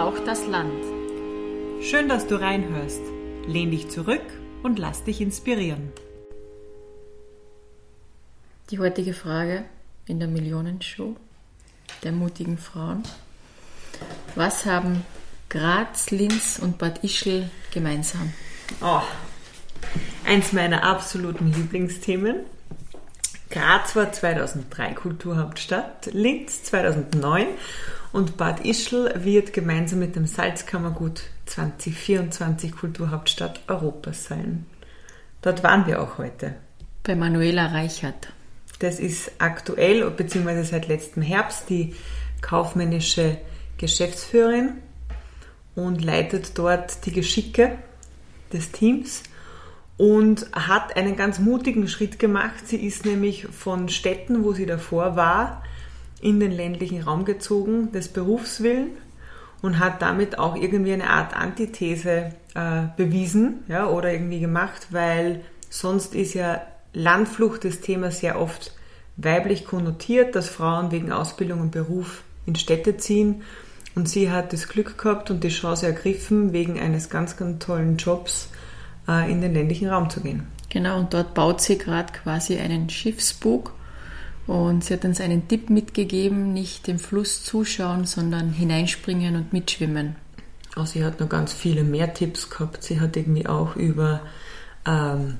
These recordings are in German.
Braucht das Land. Schön, dass du reinhörst. Lehn dich zurück und lass dich inspirieren. Die heutige Frage in der Millionenshow der mutigen Frauen. Was haben Graz, Linz und Bad Ischl gemeinsam? Oh, eins meiner absoluten Lieblingsthemen. Graz war 2003 Kulturhauptstadt, Linz 2009 und Bad Ischl wird gemeinsam mit dem Salzkammergut 2024 Kulturhauptstadt Europas sein. Dort waren wir auch heute. Bei Manuela Reichert. Das ist aktuell bzw. seit letztem Herbst die kaufmännische Geschäftsführerin und leitet dort die Geschicke des Teams und hat einen ganz mutigen Schritt gemacht. Sie ist nämlich von Städten, wo sie davor war, in den ländlichen Raum gezogen, des Berufswillen und hat damit auch irgendwie eine Art Antithese äh, bewiesen ja, oder irgendwie gemacht, weil sonst ist ja Landflucht das Thema sehr oft weiblich konnotiert, dass Frauen wegen Ausbildung und Beruf in Städte ziehen. Und sie hat das Glück gehabt und die Chance ergriffen, wegen eines ganz, ganz tollen Jobs äh, in den ländlichen Raum zu gehen. Genau, und dort baut sie gerade quasi einen Schiffsbug. Und sie hat uns einen Tipp mitgegeben, nicht dem Fluss zuschauen, sondern hineinspringen und mitschwimmen. Oh, sie hat noch ganz viele mehr Tipps gehabt. Sie hat irgendwie auch über ähm,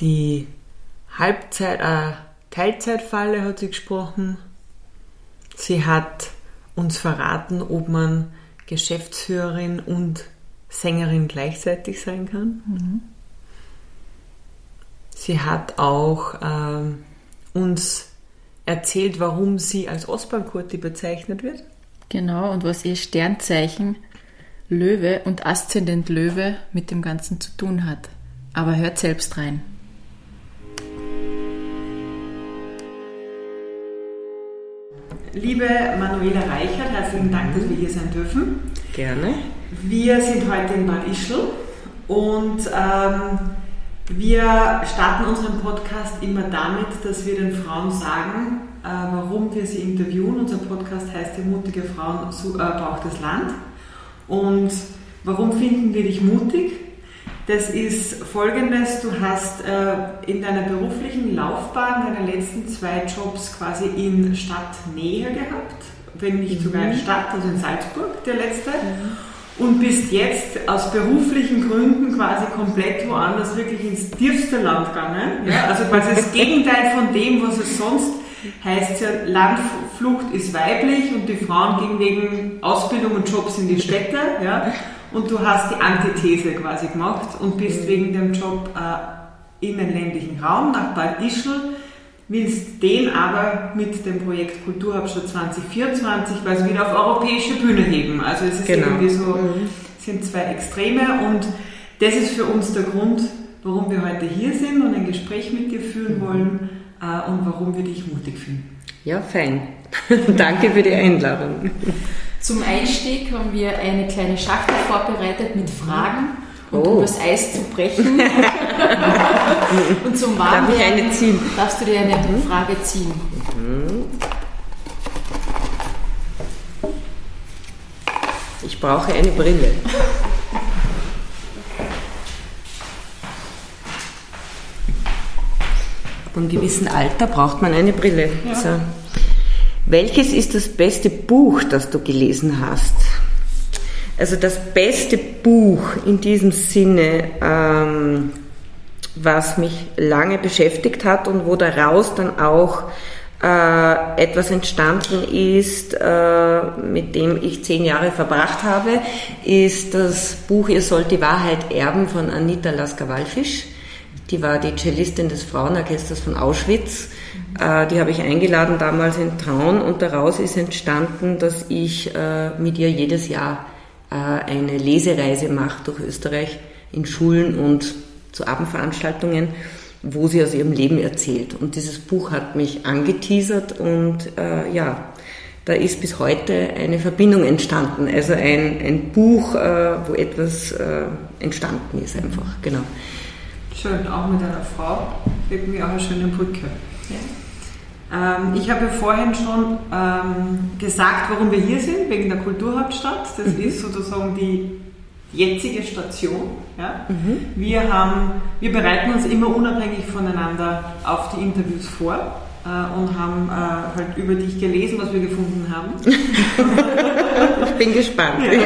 die Halbzeit, äh, Teilzeitfalle hat sie gesprochen. Sie hat uns verraten, ob man Geschäftsführerin und Sängerin gleichzeitig sein kann. Mhm. Sie hat auch ähm, uns erzählt, warum sie als Ostbankurti bezeichnet wird. Genau, und was ihr Sternzeichen Löwe und Aszendent Löwe mit dem Ganzen zu tun hat. Aber hört selbst rein. Liebe Manuela Reichert, herzlichen Dank, dass wir hier sein dürfen. Gerne. Wir sind heute in Bad Ischl und ähm, wir starten unseren Podcast immer damit, dass wir den Frauen sagen, äh, warum wir sie interviewen. Unser Podcast heißt Die mutige Frauen äh, braucht das Land. Und warum finden wir dich mutig? Das ist folgendes, du hast äh, in deiner beruflichen Laufbahn deine letzten zwei Jobs quasi in Stadtnähe gehabt, wenn nicht sogar in mhm. Stadt, also in Salzburg, der letzte. Mhm und bist jetzt aus beruflichen Gründen quasi komplett woanders wirklich ins tiefste Land gegangen. Ja? Also quasi das Gegenteil von dem, was es sonst heißt. Ja, Landflucht ist weiblich und die Frauen gehen wegen Ausbildung und Jobs in die Städte. Ja? Und du hast die Antithese quasi gemacht und bist wegen dem Job äh, in den ländlichen Raum nach Bad Ischl willst den aber mit dem Projekt Kulturhauptstadt 2024 quasi wieder auf europäische Bühne heben. Also es ist genau. irgendwie so, mhm. sind zwei Extreme und das ist für uns der Grund, warum wir heute hier sind und ein Gespräch mit dir führen wollen äh, und warum wir dich mutig finden. Ja, fein. Danke für die Einladung. Zum Einstieg haben wir eine kleine Schachtel vorbereitet mit Fragen und oh. um das Eis zu brechen und zum Warmwerden darfst du dir eine mhm. Frage ziehen. Mhm. Ich brauche eine Brille. Ab einem gewissen Alter braucht man eine Brille. Ja. So. Welches ist das beste Buch, das du gelesen hast? Also das beste Buch in diesem Sinne, ähm, was mich lange beschäftigt hat und wo daraus dann auch äh, etwas entstanden ist, äh, mit dem ich zehn Jahre verbracht habe, ist das Buch Ihr sollt die Wahrheit erben von Anita Lasker-Wallfisch. Die war die Cellistin des Frauenorchesters von Auschwitz. Äh, die habe ich eingeladen damals in Traun und daraus ist entstanden, dass ich äh, mit ihr jedes Jahr eine Lesereise macht durch Österreich in Schulen und zu Abendveranstaltungen, wo sie aus ihrem Leben erzählt. Und dieses Buch hat mich angeteasert und äh, ja, da ist bis heute eine Verbindung entstanden. Also ein, ein Buch, äh, wo etwas äh, entstanden ist einfach, genau. Schön, auch mit einer Frau. Irgendwie auch eine schöne Brücke. Ja. Ähm, ich habe vorhin schon ähm, gesagt, warum wir hier sind, wegen der Kulturhauptstadt. Das mhm. ist sozusagen die jetzige Station. Ja? Mhm. Wir, haben, wir bereiten uns immer unabhängig voneinander auf die Interviews vor äh, und haben äh, halt über dich gelesen, was wir gefunden haben. ich bin gespannt. Ja.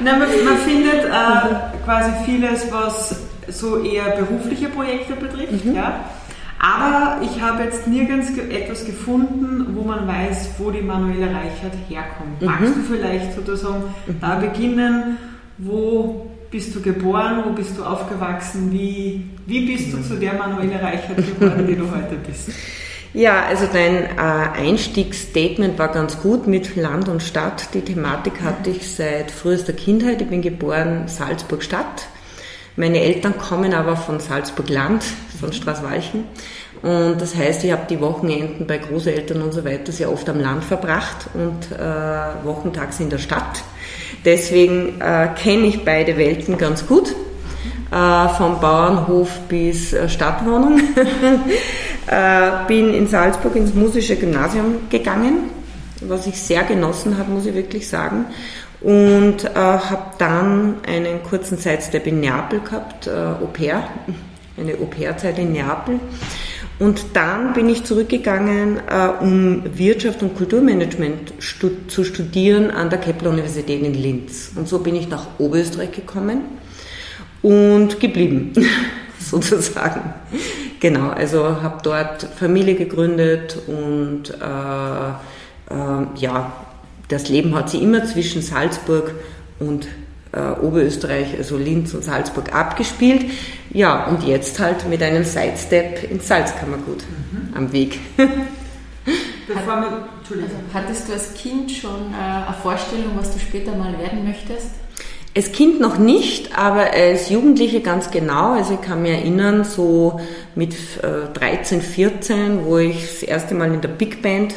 Na, man, man, findet äh, quasi vieles, was so eher berufliche Projekte betrifft. Mhm. Ja? Aber ich habe jetzt nirgends etwas gefunden, wo man weiß, wo die Manuela Reichert herkommt. Mhm. Magst du vielleicht sozusagen mhm. da beginnen? Wo bist du geboren? Wo bist du aufgewachsen? Wie, wie bist du zu der Manuela Reichert geworden, die du heute bist? Ja, also dein äh, Einstiegsstatement war ganz gut mit Land und Stadt. Die Thematik hatte ich seit frühester Kindheit. Ich bin geboren Salzburg-Stadt. Meine Eltern kommen aber von Salzburg-Land, von Straßwalchen. Und das heißt, ich habe die Wochenenden bei Großeltern und so weiter sehr oft am Land verbracht und äh, wochentags in der Stadt. Deswegen äh, kenne ich beide Welten ganz gut äh, vom Bauernhof bis äh, Stadtwohnung. äh, bin in Salzburg ins musische Gymnasium gegangen, was ich sehr genossen habe, muss ich wirklich sagen. Und äh, habe dann einen kurzen Sidestep in Neapel gehabt, äh, Au pair, eine Au pair-Zeit in Neapel. Und dann bin ich zurückgegangen, äh, um Wirtschaft und Kulturmanagement stu zu studieren an der Kepler-Universität in Linz. Und so bin ich nach Oberösterreich gekommen und geblieben, sozusagen. Genau, also habe dort Familie gegründet und äh, äh, ja, das Leben hat sich immer zwischen Salzburg und äh, Oberösterreich, also Linz und Salzburg abgespielt. Ja, und jetzt halt mit einem Sidestep ins Salzkammergut mhm. am Weg. Bevor wir, also, hattest du als Kind schon äh, eine Vorstellung, was du später mal werden möchtest? Als Kind noch nicht, aber als Jugendliche ganz genau. Also ich kann mich erinnern, so mit 13, äh, 14, wo ich das erste Mal in der Big Band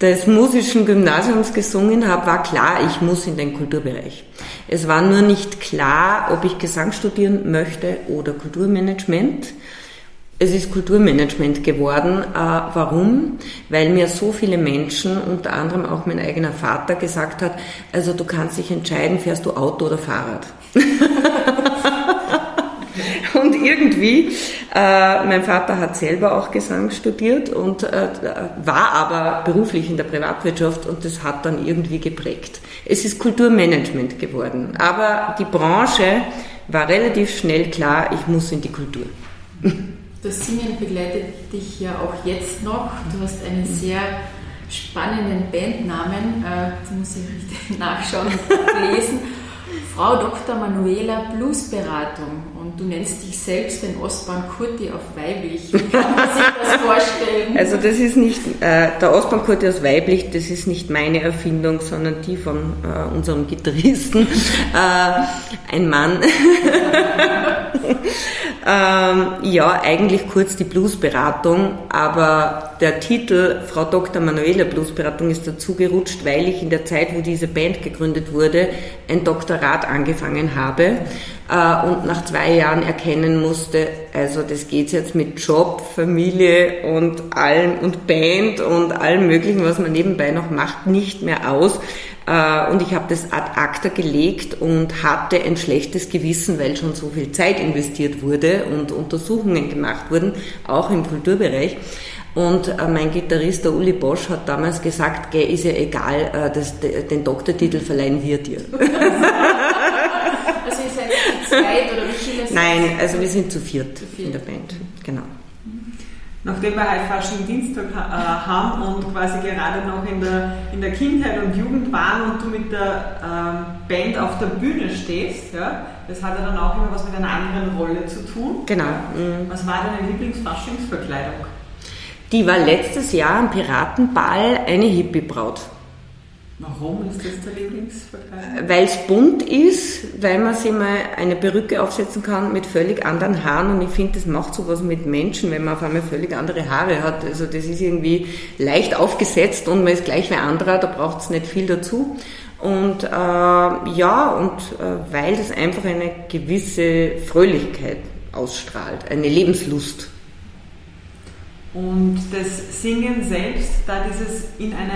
des musischen Gymnasiums gesungen habe, war klar, ich muss in den Kulturbereich. Es war nur nicht klar, ob ich Gesang studieren möchte oder Kulturmanagement. Es ist Kulturmanagement geworden. Äh, warum? Weil mir so viele Menschen, unter anderem auch mein eigener Vater, gesagt hat, also du kannst dich entscheiden, fährst du Auto oder Fahrrad. und irgendwie, äh, mein Vater hat selber auch Gesang studiert und äh, war aber beruflich in der Privatwirtschaft und das hat dann irgendwie geprägt. Es ist Kulturmanagement geworden, aber die Branche war relativ schnell klar, ich muss in die Kultur. Das Singen begleitet dich ja auch jetzt noch. Du hast einen sehr spannenden Bandnamen, äh, jetzt muss ich richtig nachschauen und lesen. Frau Dr. Manuela Bluesberatung und du nennst dich selbst den Ostbahn Kurti auf weiblich. Wie kann man sich das vorstellen? Also das ist nicht, äh, der Ostbahn Kurti aus weiblich, das ist nicht meine Erfindung, sondern die von äh, unserem Gitarristen. äh, ein Mann. ähm, ja, eigentlich kurz die Bluesberatung, aber der Titel Frau Dr. Manuela Bluesberatung ist dazu gerutscht, weil ich in der Zeit, wo diese Band gegründet wurde, ein Doktorat angefangen habe äh, und nach zwei Jahren erkennen musste, also das geht jetzt mit Job, Familie und allem und Band und allem möglichen, was man nebenbei noch macht, nicht mehr aus. Äh, und ich habe das ad acta gelegt und hatte ein schlechtes Gewissen, weil schon so viel Zeit investiert wurde und Untersuchungen gemacht wurden, auch im Kulturbereich. Und äh, mein Gitarrist, der Uli Bosch, hat damals gesagt, gell, ist ja egal, äh, das, den Doktortitel verleihen wir dir. zweit oder wie viele Nein, also wir sind zu viert, zu viert. in der Band, genau. Nachdem wir heute Fasching Dienstag äh, haben und quasi gerade noch in der, in der Kindheit und Jugend waren und du mit der ähm, Band auf der Bühne stehst, ja, das hat ja dann auch immer was mit einer anderen Rolle zu tun. Genau. Mhm. Was war deine Lieblingsfaschingsverkleidung? Die war letztes Jahr am Piratenball eine Hippie-Braut. Warum ist das der Lieblingsverkleidung? Weil es bunt ist, weil man sich mal eine Perücke aufsetzen kann mit völlig anderen Haaren und ich finde, das macht sowas mit Menschen, wenn man auf einmal völlig andere Haare hat. Also das ist irgendwie leicht aufgesetzt und man ist gleich wie anderer, da braucht es nicht viel dazu. Und äh, ja, und äh, weil das einfach eine gewisse Fröhlichkeit ausstrahlt, eine Lebenslust. Und das Singen selbst, da dieses in eine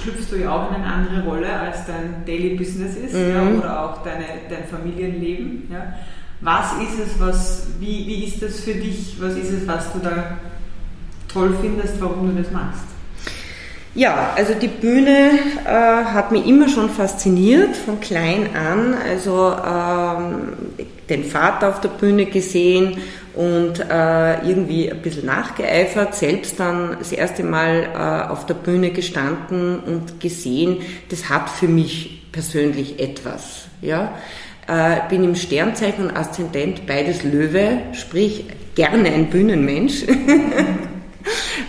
schlüpfst du ja auch in eine andere Rolle als dein Daily Business ist mhm. ja, oder auch deine, dein Familienleben. Ja. Was ist es, was, wie, wie ist das für dich, was ist es, was du da toll findest, warum du das machst? Ja, also die Bühne äh, hat mich immer schon fasziniert, von klein an. Also ähm, den Vater auf der Bühne gesehen und äh, irgendwie ein bisschen nachgeeifert, selbst dann das erste Mal äh, auf der Bühne gestanden und gesehen, das hat für mich persönlich etwas. Ja? Äh, bin im Sternzeichen und Aszendent beides Löwe, sprich gerne ein Bühnenmensch.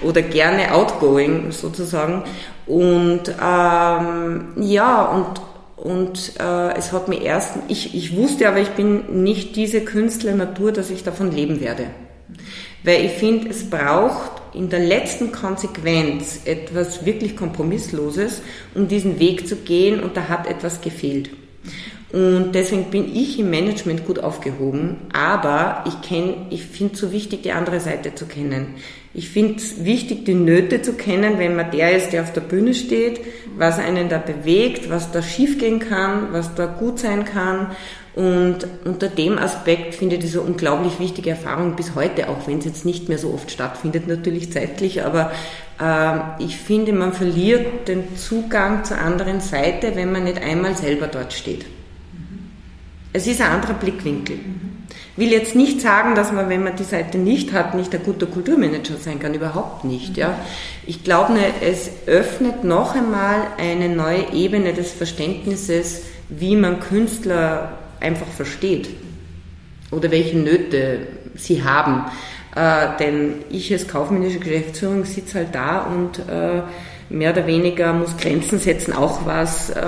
oder gerne outgoing sozusagen. Und ähm, ja, und, und äh, es hat mir erst, ich, ich wusste aber, ich bin nicht diese Künstlernatur, dass ich davon leben werde. Weil ich finde, es braucht in der letzten Konsequenz etwas wirklich Kompromissloses, um diesen Weg zu gehen und da hat etwas gefehlt. Und deswegen bin ich im Management gut aufgehoben, aber ich kenne, ich finde es so wichtig, die andere Seite zu kennen. Ich finde es wichtig, die Nöte zu kennen, wenn man der ist, der auf der Bühne steht, was einen da bewegt, was da schiefgehen kann, was da gut sein kann. Und unter dem Aspekt finde ich diese unglaublich wichtige Erfahrung bis heute, auch wenn es jetzt nicht mehr so oft stattfindet, natürlich zeitlich, aber äh, ich finde, man verliert den Zugang zur anderen Seite, wenn man nicht einmal selber dort steht. Es ist ein anderer Blickwinkel will jetzt nicht sagen, dass man, wenn man die Seite nicht hat, nicht ein guter Kulturmanager sein kann, überhaupt nicht. Ja. Ich glaube, es öffnet noch einmal eine neue Ebene des Verständnisses, wie man Künstler einfach versteht oder welche Nöte sie haben. Äh, denn ich als kaufmännische Geschäftsführung sitze halt da und äh, mehr oder weniger muss Grenzen setzen, auch was äh,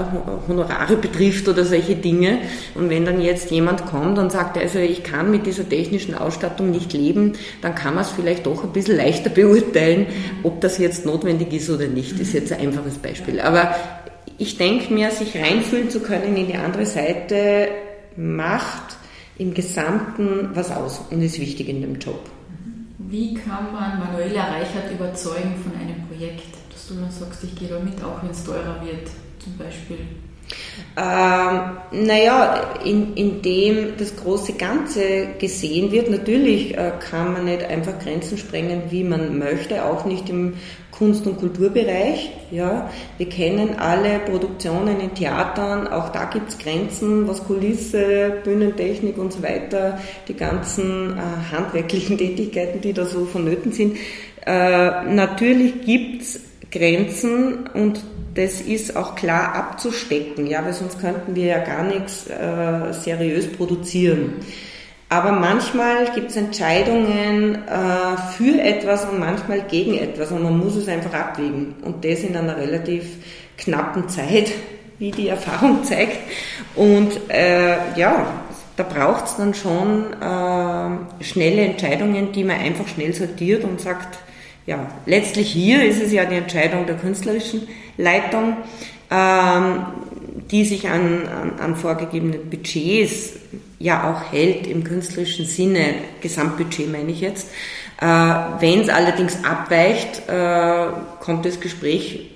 Honorare betrifft oder solche Dinge. Und wenn dann jetzt jemand kommt und sagt, also ich kann mit dieser technischen Ausstattung nicht leben, dann kann man es vielleicht doch ein bisschen leichter beurteilen, ob das jetzt notwendig ist oder nicht. Das ist jetzt ein einfaches Beispiel. Aber ich denke mir, sich reinfühlen zu können in die andere Seite macht im Gesamten was aus und ist wichtig in dem Job. Wie kann man Manuela Reichert überzeugen von einem Projekt? Dass du dann sagst, ich gehe da mit, auch wenn es teurer wird, zum Beispiel? Ähm, naja, in, indem das große Ganze gesehen wird, natürlich äh, kann man nicht einfach Grenzen sprengen, wie man möchte, auch nicht im Kunst- und Kulturbereich. Ja. Wir kennen alle Produktionen in Theatern, auch da gibt es Grenzen, was Kulisse, Bühnentechnik und so weiter, die ganzen äh, handwerklichen Tätigkeiten, die da so vonnöten sind. Äh, natürlich gibt es Grenzen und das ist auch klar abzustecken, ja, weil sonst könnten wir ja gar nichts äh, seriös produzieren. Aber manchmal gibt es Entscheidungen äh, für etwas und manchmal gegen etwas und man muss es einfach abwägen. Und das in einer relativ knappen Zeit, wie die Erfahrung zeigt. Und äh, ja, da braucht es dann schon äh, schnelle Entscheidungen, die man einfach schnell sortiert und sagt, ja, letztlich hier ist es ja die Entscheidung der künstlerischen Leitung, ähm, die sich an, an, an vorgegebene Budgets ja auch hält im künstlerischen Sinne, Gesamtbudget meine ich jetzt. Äh, Wenn es allerdings abweicht, äh, kommt das Gespräch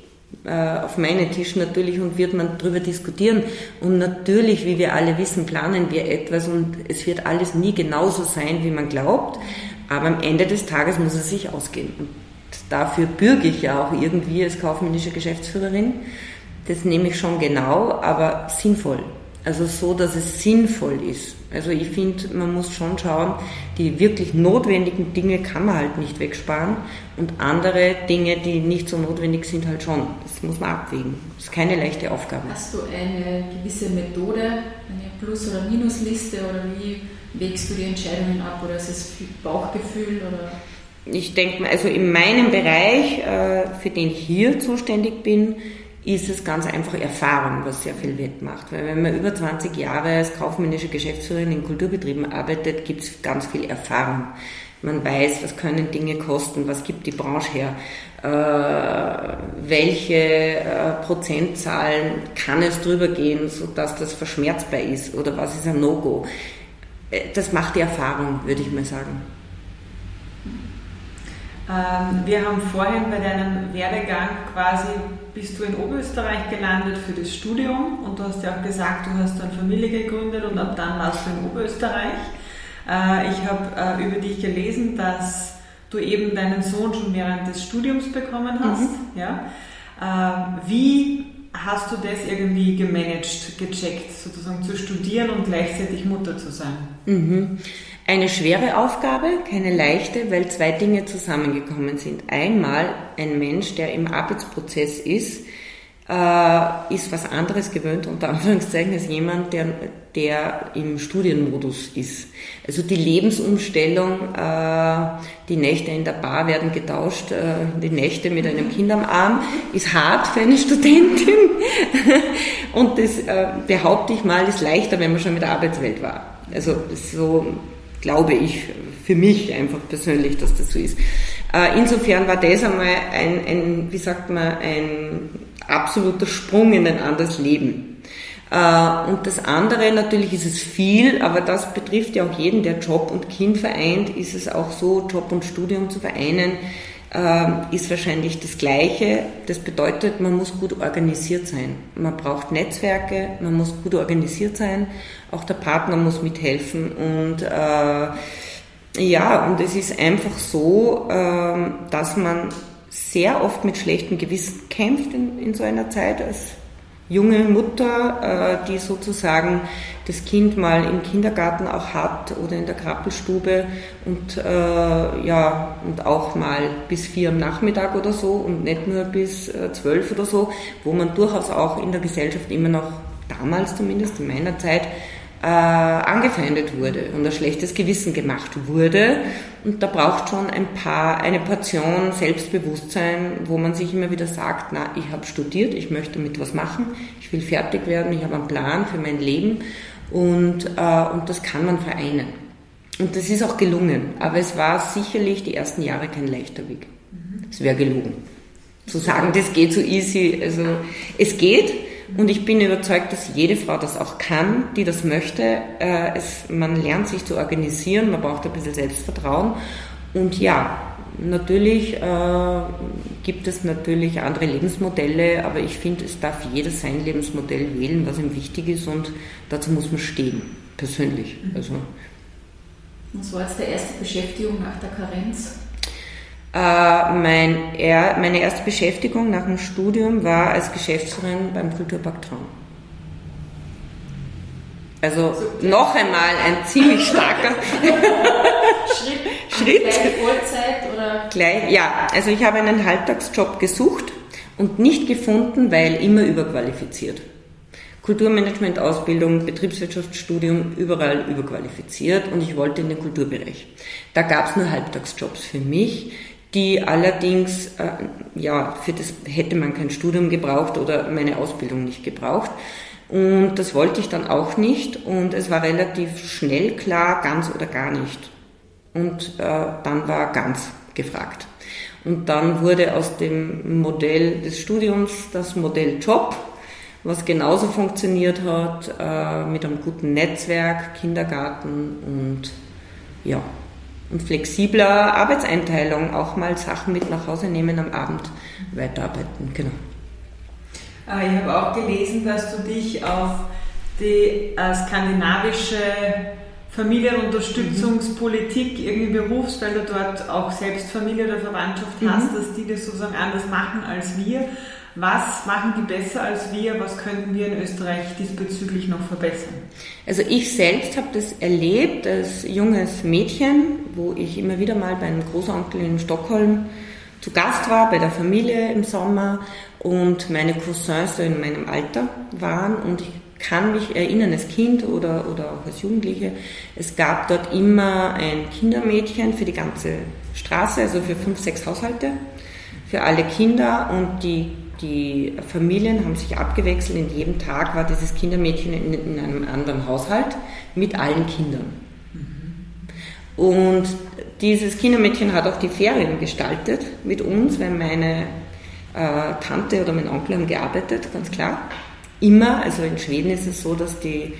äh, auf meinen Tisch natürlich und wird man darüber diskutieren. Und natürlich, wie wir alle wissen, planen wir etwas und es wird alles nie genauso sein, wie man glaubt. Aber am Ende des Tages muss es sich ausgehen. Und dafür bürge ich ja auch irgendwie als kaufmännische Geschäftsführerin. Das nehme ich schon genau, aber sinnvoll. Also so, dass es sinnvoll ist. Also ich finde, man muss schon schauen, die wirklich notwendigen Dinge kann man halt nicht wegsparen und andere Dinge, die nicht so notwendig sind, halt schon. Das muss man abwägen. Das ist keine leichte Aufgabe. Hast du eine gewisse Methode, eine Plus- oder Minusliste oder wie wägst du die Entscheidungen ab oder ist es Bauchgefühl oder? Ich denke mal, also in meinem Bereich, äh, für den ich hier zuständig bin, ist es ganz einfach Erfahrung, was sehr viel wettmacht. Weil wenn man über 20 Jahre als kaufmännische Geschäftsführerin in Kulturbetrieben arbeitet, gibt es ganz viel Erfahrung. Man weiß, was können Dinge kosten, was gibt die Branche her, äh, welche äh, Prozentzahlen kann es drüber gehen, sodass das verschmerzbar ist oder was ist ein No-Go. Äh, das macht die Erfahrung, würde ich mal sagen. Ähm, wir haben vorhin bei deinem Werdegang quasi, bist du in Oberösterreich gelandet für das Studium und du hast ja auch gesagt, du hast dann Familie gegründet und ab dann warst du in Oberösterreich. Äh, ich habe äh, über dich gelesen, dass du eben deinen Sohn schon während des Studiums bekommen hast. Mhm. Ja? Ähm, wie hast du das irgendwie gemanagt, gecheckt, sozusagen zu studieren und gleichzeitig Mutter zu sein? Mhm. Eine schwere Aufgabe, keine leichte, weil zwei Dinge zusammengekommen sind. Einmal ein Mensch, der im Arbeitsprozess ist, äh, ist was anderes gewöhnt, unter Anführungszeichen, als jemand, der, der im Studienmodus ist. Also die Lebensumstellung, äh, die Nächte in der Bar werden getauscht, äh, die Nächte mit einem Kind am Arm, ist hart für eine Studentin. Und das, äh, behaupte ich mal, ist leichter, wenn man schon mit der Arbeitswelt war. Also so glaube ich für mich einfach persönlich, dass das so ist. Äh, insofern war das einmal ein, ein, wie sagt man, ein absoluter Sprung in ein anderes Leben. Äh, und das andere, natürlich ist es viel, aber das betrifft ja auch jeden, der Job und Kind vereint, ist es auch so, Job und Studium zu vereinen, äh, ist wahrscheinlich das Gleiche. Das bedeutet, man muss gut organisiert sein. Man braucht Netzwerke, man muss gut organisiert sein, auch der Partner muss mithelfen und äh, ja, und es ist einfach so, äh, dass man sehr oft mit schlechtem Gewissen kämpft in, in so einer Zeit als junge Mutter, äh, die sozusagen das Kind mal im Kindergarten auch hat oder in der Krabbelstube und äh, ja und auch mal bis vier am Nachmittag oder so und nicht nur bis äh, zwölf oder so, wo man durchaus auch in der Gesellschaft immer noch damals zumindest in meiner Zeit äh, angefeindet wurde und ein schlechtes Gewissen gemacht wurde. Und da braucht schon ein paar, eine Portion Selbstbewusstsein, wo man sich immer wieder sagt, na, ich habe studiert, ich möchte damit was machen, ich will fertig werden, ich habe einen Plan für mein Leben und, äh, und das kann man vereinen. Und das ist auch gelungen, aber es war sicherlich die ersten Jahre kein leichter Weg. Es wäre gelogen. Zu sagen, das geht so easy, also es geht, und ich bin überzeugt, dass jede Frau das auch kann, die das möchte. Äh, es, man lernt sich zu organisieren, man braucht ein bisschen Selbstvertrauen. Und ja, natürlich äh, gibt es natürlich andere Lebensmodelle, aber ich finde, es darf jeder sein Lebensmodell wählen, was ihm wichtig ist und dazu muss man stehen, persönlich. Also. Was war jetzt der erste Beschäftigung nach der Karenz? Äh, mein, er, meine erste Beschäftigung nach dem Studium war als Geschäftsführerin beim Kulturpark Traum. Also so, noch einmal ein ziemlich starker Schritt. Schritt. Gleich Vollzeit oder? Gleich, ja, also ich habe einen Halbtagsjob gesucht und nicht gefunden, weil immer überqualifiziert. Kulturmanagement-Ausbildung, Betriebswirtschaftsstudium, überall überqualifiziert und ich wollte in den Kulturbereich. Da gab es nur Halbtagsjobs für mich die allerdings, äh, ja, für das hätte man kein Studium gebraucht oder meine Ausbildung nicht gebraucht. Und das wollte ich dann auch nicht und es war relativ schnell klar, ganz oder gar nicht. Und äh, dann war ganz gefragt. Und dann wurde aus dem Modell des Studiums das Modell Job, was genauso funktioniert hat, äh, mit einem guten Netzwerk, Kindergarten und ja, und flexibler Arbeitseinteilung, auch mal Sachen mit nach Hause nehmen am Abend, weiterarbeiten. Genau. Ah, ich habe auch gelesen, dass du dich auf die äh, skandinavische Familienunterstützungspolitik irgendwie berufst, weil du dort auch selbst Familie oder Verwandtschaft mhm. hast, dass die das sozusagen anders machen als wir. Was machen die besser als wir? Was könnten wir in Österreich diesbezüglich noch verbessern? Also ich selbst habe das erlebt als junges Mädchen, wo ich immer wieder mal bei einem Großonkel in Stockholm zu Gast war, bei der Familie im Sommer und meine Cousins so in meinem Alter waren und ich kann mich erinnern als Kind oder, oder auch als Jugendliche, es gab dort immer ein Kindermädchen für die ganze Straße, also für fünf, sechs Haushalte, für alle Kinder und die die Familien haben sich abgewechselt. In jedem Tag war dieses Kindermädchen in, in einem anderen Haushalt mit allen Kindern. Und dieses Kindermädchen hat auch die Ferien gestaltet mit uns, weil meine äh, Tante oder mein Onkel haben gearbeitet, ganz klar. Immer, also in Schweden ist es so, dass die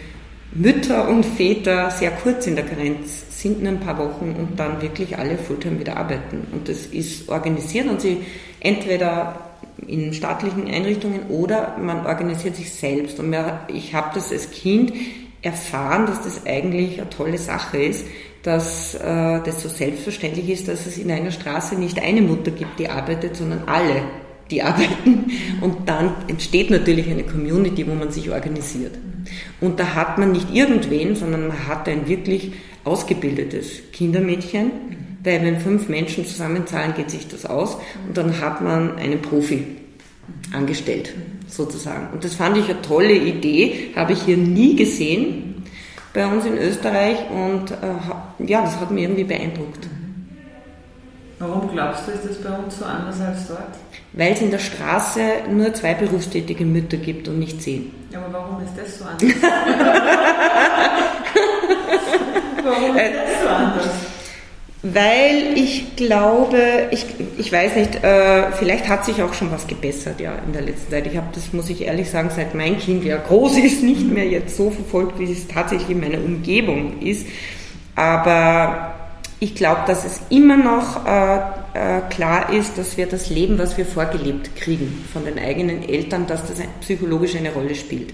Mütter und Väter sehr kurz in der Karenz sind, nur ein paar Wochen und dann wirklich alle Fulltime wieder arbeiten. Und das ist organisiert und sie entweder in staatlichen Einrichtungen oder man organisiert sich selbst. Und ich habe das als Kind erfahren, dass das eigentlich eine tolle Sache ist, dass äh, das so selbstverständlich ist, dass es in einer Straße nicht eine Mutter gibt, die arbeitet, sondern alle, die arbeiten. Und dann entsteht natürlich eine Community, wo man sich organisiert. Und da hat man nicht irgendwen, sondern man hat ein wirklich ausgebildetes Kindermädchen, weil wenn fünf Menschen zusammenzahlen, geht sich das aus. Und dann hat man einen Profi angestellt, sozusagen. Und das fand ich eine tolle Idee, habe ich hier nie gesehen bei uns in Österreich und äh, ja, das hat mich irgendwie beeindruckt. Warum glaubst du, ist das bei uns so anders als dort? Weil es in der Straße nur zwei berufstätige Mütter gibt und nicht zehn. Ja, aber warum ist das so anders? warum ist das so anders? Weil ich glaube, ich, ich weiß nicht, äh, vielleicht hat sich auch schon was gebessert ja in der letzten Zeit. Ich habe das, muss ich ehrlich sagen, seit mein Kind ja groß ist, nicht mehr jetzt so verfolgt, wie es tatsächlich in meiner Umgebung ist. Aber ich glaube, dass es immer noch äh, äh, klar ist, dass wir das Leben, was wir vorgelebt kriegen von den eigenen Eltern, dass das psychologisch eine Rolle spielt.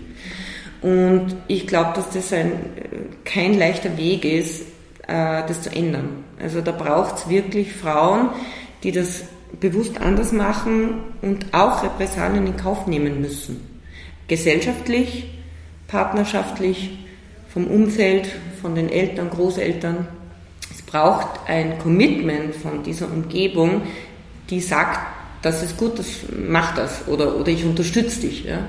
Und ich glaube, dass das ein, kein leichter Weg ist, äh, das zu ändern. Also da braucht es wirklich Frauen, die das bewusst anders machen und auch Repressalien in Kauf nehmen müssen. Gesellschaftlich, partnerschaftlich, vom Umfeld, von den Eltern, Großeltern. Es braucht ein Commitment von dieser Umgebung, die sagt, das ist gut, das macht das oder, oder ich unterstütze dich. Ja.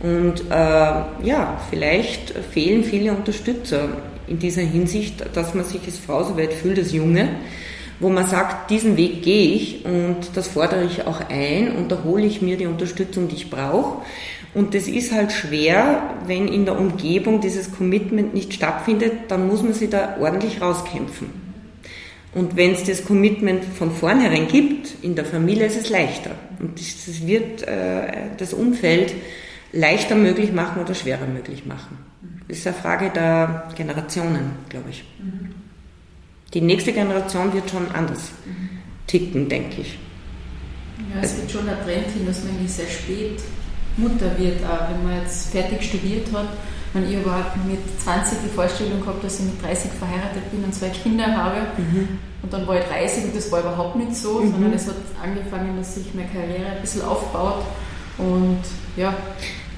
Und äh, ja, vielleicht fehlen viele Unterstützer in dieser Hinsicht, dass man sich als Frau so weit fühlt, als Junge, wo man sagt, diesen Weg gehe ich und das fordere ich auch ein und da hole ich mir die Unterstützung, die ich brauche. Und das ist halt schwer, wenn in der Umgebung dieses Commitment nicht stattfindet, dann muss man sich da ordentlich rauskämpfen. Und wenn es das Commitment von vornherein gibt, in der Familie ist es leichter. Und das wird äh, das Umfeld leichter möglich machen oder schwerer möglich machen. Das ist eine Frage der Generationen, glaube ich. Die nächste Generation wird schon anders ticken, denke ich. Ja, es wird schon ein Trend hin, dass man irgendwie sehr spät Mutter wird, auch wenn man jetzt fertig studiert hat. Man ich überhaupt mit 20 die Vorstellung gehabt, dass ich mit 30 verheiratet bin und zwei Kinder habe. Mhm. Und dann war ich 30 und das war überhaupt nicht so, mhm. sondern es hat angefangen, dass sich meine Karriere ein bisschen aufbaut. Und ja,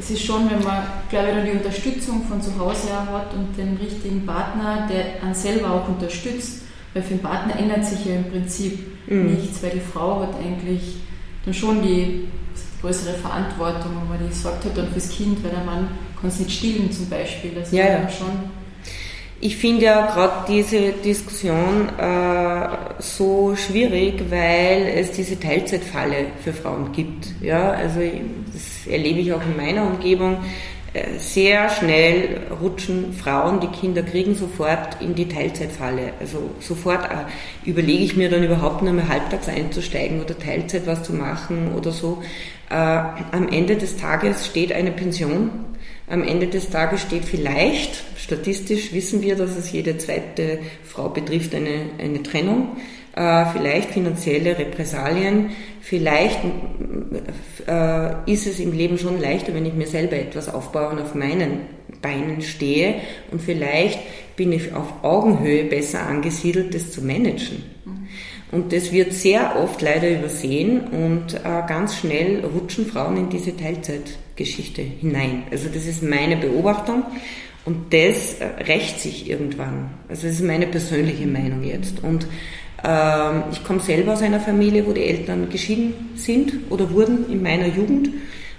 es ist schon, wenn man, glaube ich, dann die Unterstützung von zu Hause her hat und den richtigen Partner, der einen selber auch unterstützt, weil für den Partner ändert sich ja im Prinzip mhm. nichts, weil die Frau hat eigentlich dann schon die größere Verantwortung, wenn man die sorgt hat dann fürs Kind, weil der Mann kann es nicht stillen zum Beispiel. Das ja, ja. schon ich finde ja gerade diese Diskussion äh, so schwierig, weil es diese Teilzeitfalle für Frauen gibt. Ja, also das erlebe ich auch in meiner Umgebung. Äh, sehr schnell rutschen Frauen, die Kinder kriegen, sofort in die Teilzeitfalle. Also sofort äh, überlege ich mir dann überhaupt nur mehr halbtags einzusteigen oder Teilzeit was zu machen oder so. Äh, am Ende des Tages steht eine Pension am Ende des Tages steht vielleicht, statistisch wissen wir, dass es jede zweite Frau betrifft, eine, eine Trennung, äh, vielleicht finanzielle Repressalien, vielleicht äh, ist es im Leben schon leichter, wenn ich mir selber etwas aufbaue und auf meinen Beinen stehe und vielleicht bin ich auf Augenhöhe besser angesiedelt, das zu managen. Und das wird sehr oft leider übersehen und äh, ganz schnell rutschen Frauen in diese Teilzeitgeschichte hinein. Also das ist meine Beobachtung und das äh, rächt sich irgendwann. Also das ist meine persönliche Meinung jetzt. Und ähm, ich komme selber aus einer Familie, wo die Eltern geschieden sind oder wurden in meiner Jugend.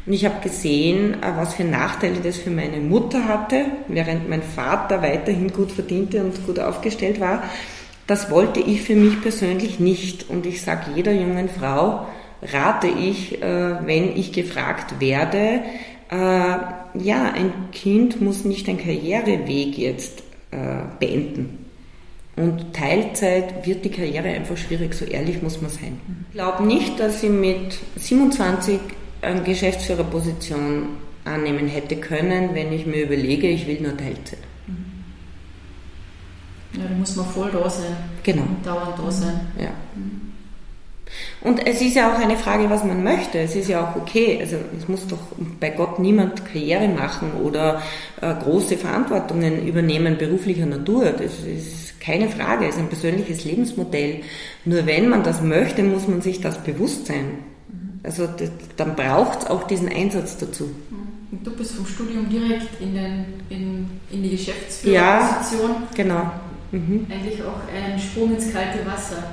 Und ich habe gesehen, äh, was für Nachteile das für meine Mutter hatte, während mein Vater weiterhin gut verdiente und gut aufgestellt war. Das wollte ich für mich persönlich nicht. Und ich sage jeder jungen Frau, rate ich, äh, wenn ich gefragt werde, äh, ja, ein Kind muss nicht ein Karriereweg jetzt äh, beenden. Und Teilzeit wird die Karriere einfach schwierig, so ehrlich muss man sein. Ich glaube nicht, dass ich mit 27 eine Geschäftsführerposition annehmen hätte können, wenn ich mir überlege, ich will nur Teilzeit. Ja, da muss man voll da sein. Genau. Und dauernd da sein. Ja. Und es ist ja auch eine Frage, was man möchte. Es ist ja auch okay. Also es muss doch bei Gott niemand Karriere machen oder äh, große Verantwortungen übernehmen beruflicher Natur. Das ist keine Frage. Es ist ein persönliches Lebensmodell. Nur wenn man das möchte, muss man sich das bewusst sein. Also das, dann braucht es auch diesen Einsatz dazu. Und du bist vom Studium direkt in, den, in, in die Geschäftsführerposition. Ja, genau. Mhm. Eigentlich auch ein Sprung ins kalte Wasser.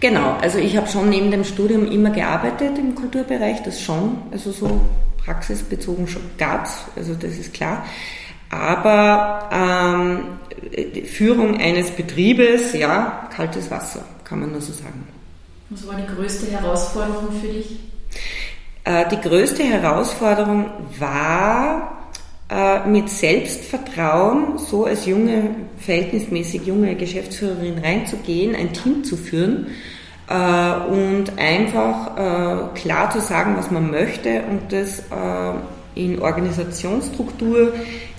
Genau, also ich habe schon neben dem Studium immer gearbeitet im Kulturbereich, das schon, also so praxisbezogen schon gab es, also das ist klar. Aber ähm, Führung eines Betriebes, ja, kaltes Wasser, kann man nur so sagen. Was war die größte Herausforderung für dich? Äh, die größte Herausforderung war, äh, mit Selbstvertrauen so als junge, verhältnismäßig junge Geschäftsführerin reinzugehen, ein Team zu führen äh, und einfach äh, klar zu sagen, was man möchte und das in Organisationsstruktur,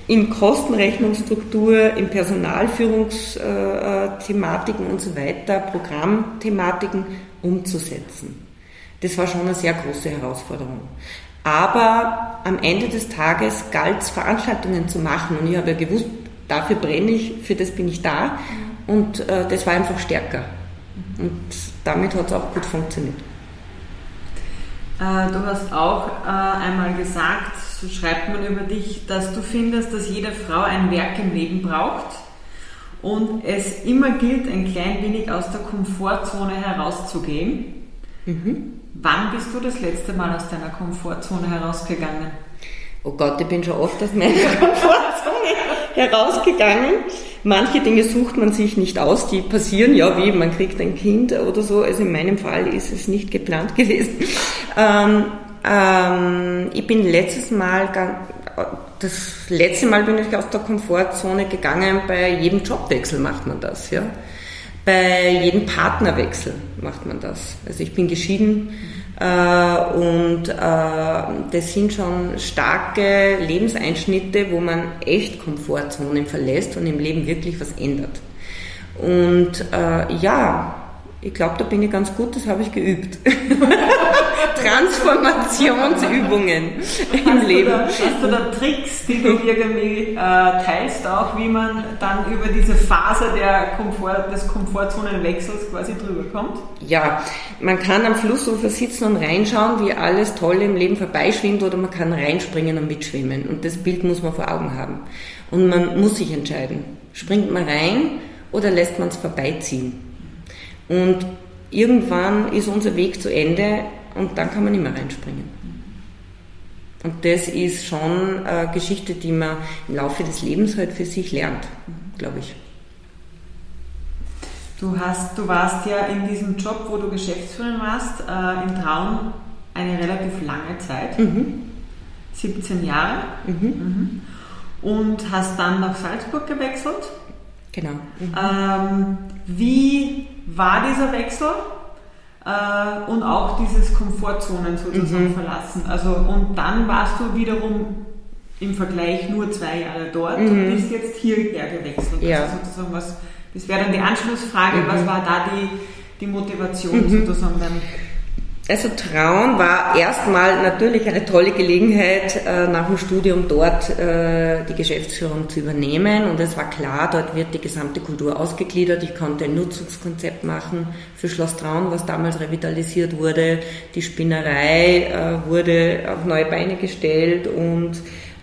in Kostenrechnungsstruktur, in Personalführungsthematiken und so weiter, Programmthematiken umzusetzen. Das war schon eine sehr große Herausforderung. Aber am Ende des Tages galt es, Veranstaltungen zu machen. Und ich habe ja gewusst, dafür brenne ich, für das bin ich da. Und äh, das war einfach stärker. Und damit hat es auch gut funktioniert. Äh, du hast auch äh, einmal gesagt, so schreibt man über dich, dass du findest, dass jede Frau ein Werk im Leben braucht und es immer gilt, ein klein wenig aus der Komfortzone herauszugehen. Mhm. Wann bist du das letzte Mal aus deiner Komfortzone herausgegangen? Oh Gott, ich bin schon oft aus meiner Komfortzone herausgegangen. Manche Dinge sucht man sich nicht aus, die passieren ja wie man kriegt ein Kind oder so. Also in meinem Fall ist es nicht geplant gewesen. Ähm, ähm, ich bin letztes Mal, das letzte Mal bin ich aus der Komfortzone gegangen. Bei jedem Jobwechsel macht man das, ja. Bei jedem Partnerwechsel macht man das. Also ich bin geschieden äh, und äh, das sind schon starke Lebenseinschnitte, wo man echt Komfortzonen verlässt und im Leben wirklich was ändert. Und äh, ja, ich glaube, da bin ich ganz gut, das habe ich geübt. Transformationsübungen im hast Leben. Du da, hast du da Tricks, die du irgendwie äh, teilst, auch wie man dann über diese Phase der Komfort, des Komfortzonenwechsels quasi drüber kommt? Ja, man kann am Flussufer sitzen und reinschauen, wie alles Tolle im Leben vorbeischwimmt, oder man kann reinspringen und mitschwimmen. Und das Bild muss man vor Augen haben. Und man muss sich entscheiden. Springt man rein oder lässt man es vorbeiziehen? Und irgendwann ist unser Weg zu Ende und dann kann man nicht mehr reinspringen. Und das ist schon eine Geschichte, die man im Laufe des Lebens halt für sich lernt, glaube ich. Du, hast, du warst ja in diesem Job, wo du Geschäftsführerin warst, äh, in Traun eine relativ lange Zeit, mhm. 17 Jahre, mhm. Mhm. und hast dann nach Salzburg gewechselt. Genau. Mhm. Ähm, wie war dieser Wechsel? Äh, und auch dieses Komfortzonen sozusagen mhm. verlassen. Also, und dann warst du wiederum im Vergleich nur zwei Jahre dort mhm. und bist jetzt hierher gewechselt. Ja. Also sozusagen was, das wäre dann die Anschlussfrage, mhm. was war da die, die Motivation mhm. sozusagen dann? Also Traun war erstmal natürlich eine tolle Gelegenheit, äh, nach dem Studium dort äh, die Geschäftsführung zu übernehmen. Und es war klar, dort wird die gesamte Kultur ausgegliedert. Ich konnte ein Nutzungskonzept machen für Schloss Traun, was damals revitalisiert wurde. Die Spinnerei äh, wurde auf neue Beine gestellt und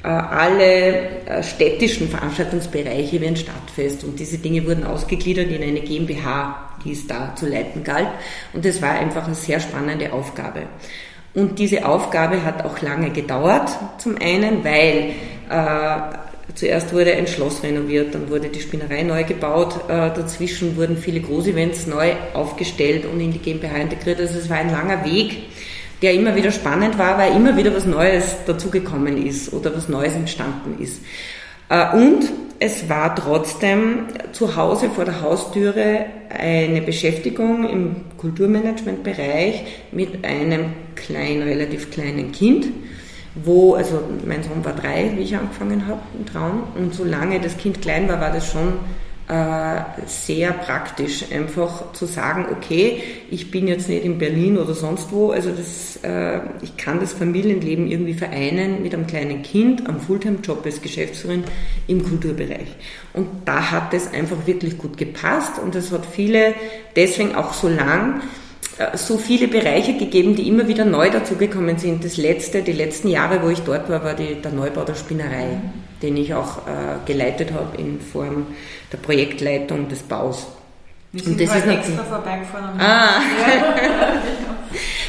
alle städtischen Veranstaltungsbereiche wie ein Stadtfest. Und diese Dinge wurden ausgegliedert in eine GmbH die es da zu leiten galt. Und das war einfach eine sehr spannende Aufgabe. Und diese Aufgabe hat auch lange gedauert, zum einen, weil äh, zuerst wurde ein Schloss renoviert, dann wurde die Spinnerei neu gebaut, äh, dazwischen wurden viele Großevents neu aufgestellt und in die GmbH integriert. Also es war ein langer Weg, der immer wieder spannend war, weil immer wieder was Neues dazugekommen ist oder was Neues entstanden ist. Äh, und es war trotzdem zu Hause vor der Haustüre eine Beschäftigung im Kulturmanagementbereich mit einem kleinen, relativ kleinen Kind, wo, also mein Sohn war drei, wie ich angefangen habe im Traum, und solange das Kind klein war, war das schon sehr praktisch, einfach zu sagen, okay, ich bin jetzt nicht in Berlin oder sonst wo, also das, äh, ich kann das Familienleben irgendwie vereinen mit einem kleinen Kind, am Fulltime-Job als Geschäftsführerin im Kulturbereich. Und da hat es einfach wirklich gut gepasst und es hat viele, deswegen auch so lang, äh, so viele Bereiche gegeben, die immer wieder neu dazugekommen sind. Das letzte, die letzten Jahre, wo ich dort war, war die, der Neubau der Spinnerei, den ich auch äh, geleitet habe in Form der Projektleitung des Baus. Wir sind und das ist extra vorbeigefahren. Ah.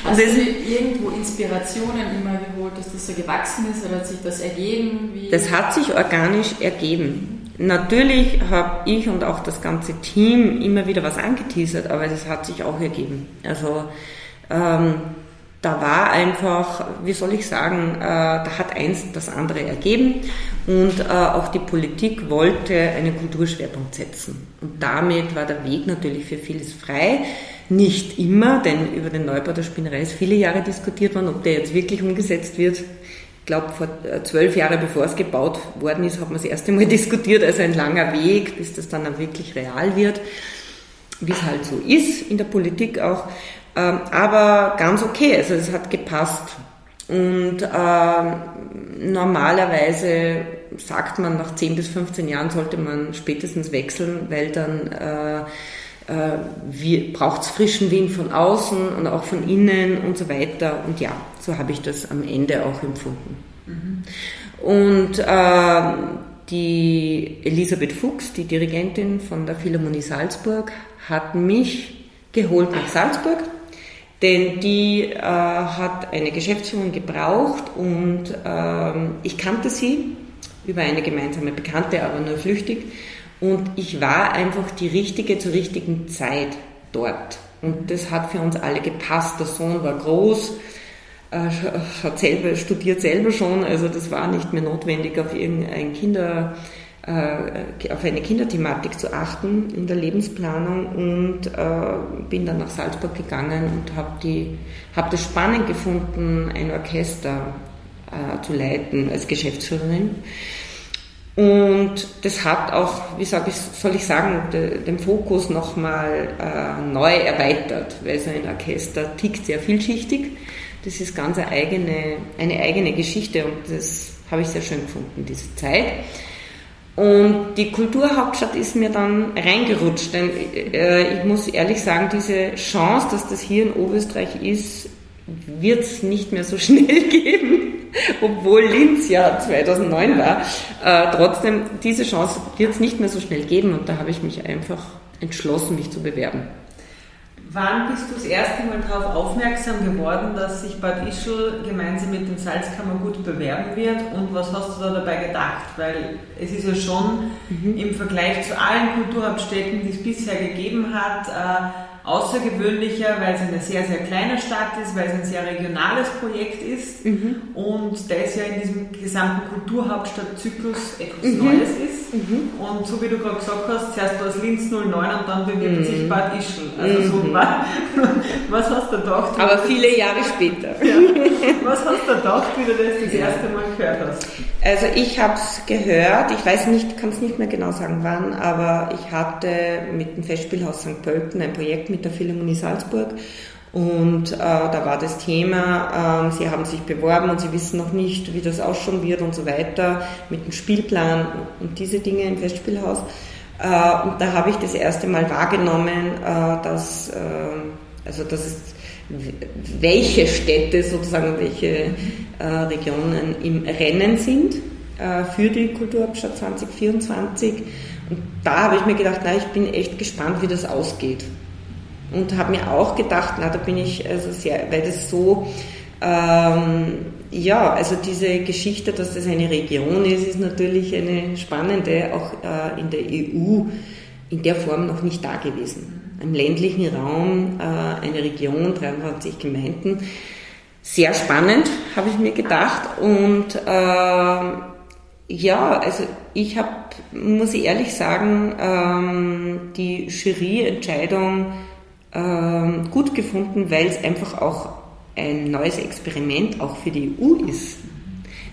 Hast du irgendwo Inspirationen immer geholt, dass das so gewachsen ist oder hat sich das ergeben? Wie? Das hat sich organisch ergeben. Natürlich habe ich und auch das ganze Team immer wieder was angeteasert, aber das hat sich auch ergeben. Also ähm, da war einfach, wie soll ich sagen, äh, da hat eins das andere ergeben und äh, auch die Politik wollte einen Kulturschwerpunkt setzen. Und damit war der Weg natürlich für vieles frei. Nicht immer, denn über den Neubau der Spinnerei ist viele Jahre diskutiert worden, ob der jetzt wirklich umgesetzt wird. Ich glaube, vor äh, zwölf Jahren bevor es gebaut worden ist, hat man das erste Mal diskutiert, also ein langer Weg, bis das dann auch wirklich real wird, wie es halt so ist in der Politik auch. Ähm, aber ganz okay, also es hat gepasst. Und äh, normalerweise sagt man, nach 10 bis 15 Jahren sollte man spätestens wechseln, weil dann äh, äh, braucht es frischen Wind von außen und auch von innen und so weiter. Und ja, so habe ich das am Ende auch empfunden. Mhm. Und äh, die Elisabeth Fuchs, die Dirigentin von der Philharmonie Salzburg, hat mich geholt nach Salzburg denn die äh, hat eine Geschäftsführung gebraucht und ähm, ich kannte sie über eine gemeinsame Bekannte, aber nur flüchtig. Und ich war einfach die Richtige zur richtigen Zeit dort. Und das hat für uns alle gepasst. Der Sohn war groß, äh, hat selber, studiert selber schon, also das war nicht mehr notwendig, auf irgendein Kinder auf eine Kinderthematik zu achten in der Lebensplanung und äh, bin dann nach Salzburg gegangen und habe hab das spannend gefunden, ein Orchester äh, zu leiten als Geschäftsführerin. Und das hat auch, wie sag ich, soll ich sagen, de, den Fokus nochmal äh, neu erweitert, weil so ein Orchester tickt sehr vielschichtig. Das ist ganz eine eigene, eine eigene Geschichte und das habe ich sehr schön gefunden, diese Zeit. Und die Kulturhauptstadt ist mir dann reingerutscht, denn äh, ich muss ehrlich sagen, diese Chance, dass das hier in Oberösterreich ist, wird es nicht mehr so schnell geben, obwohl Linz ja 2009 war. Äh, trotzdem, diese Chance wird es nicht mehr so schnell geben und da habe ich mich einfach entschlossen, mich zu bewerben. Wann bist du das erste Mal darauf aufmerksam geworden, dass sich Bad Ischl gemeinsam mit dem Salzkammergut bewerben wird und was hast du da dabei gedacht? Weil es ist ja schon mhm. im Vergleich zu allen Kulturhauptstädten, die es bisher gegeben hat, äh, außergewöhnlicher, weil es eine sehr, sehr kleine Stadt ist, weil es ein sehr regionales Projekt ist mhm. und der ist ja in diesem gesamten Kulturhauptstadtzyklus etwas mhm. Neues ist. Mhm. Und so wie du gerade gesagt hast, zuerst war es Linz 09 und dann bewirbt sich mhm. Bad Ischl. Also so, mhm. was hast du gedacht? Aber viele Jahre später. Ja. Was hast du gedacht, wie du das das erste Mal gehört hast? Also ich habe es gehört, ich weiß nicht, kann es nicht mehr genau sagen wann, aber ich hatte mit dem Festspielhaus St. Pölten ein Projekt mit mit der Philharmonie Salzburg. Und äh, da war das Thema, äh, sie haben sich beworben und sie wissen noch nicht, wie das ausschauen wird und so weiter, mit dem Spielplan und diese Dinge im Festspielhaus. Äh, und da habe ich das erste Mal wahrgenommen, äh, dass, äh, also dass es, welche Städte sozusagen, welche äh, Regionen im Rennen sind für die Kulturhauptstadt 2024. Und da habe ich mir gedacht, na, ich bin echt gespannt, wie das ausgeht und habe mir auch gedacht, na, da bin ich also sehr, weil das so, ähm, ja, also diese Geschichte, dass das eine Region ist, ist natürlich eine spannende, auch äh, in der EU in der Form noch nicht da gewesen. Im ländlichen Raum äh, eine Region, 23 Gemeinden, sehr spannend, habe ich mir gedacht. Und äh, ja, also ich habe, muss ich ehrlich sagen, ähm, die Juryentscheidung ähm, gut gefunden, weil es einfach auch ein neues Experiment auch für die EU ist.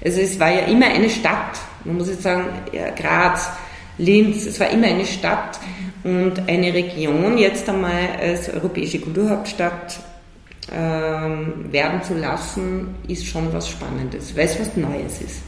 Also es war ja immer eine Stadt, man muss jetzt sagen, ja, Graz, Linz. Es war immer eine Stadt und eine Region jetzt einmal als europäische Kulturhauptstadt ähm, werden zu lassen, ist schon was Spannendes, weil es was Neues ist.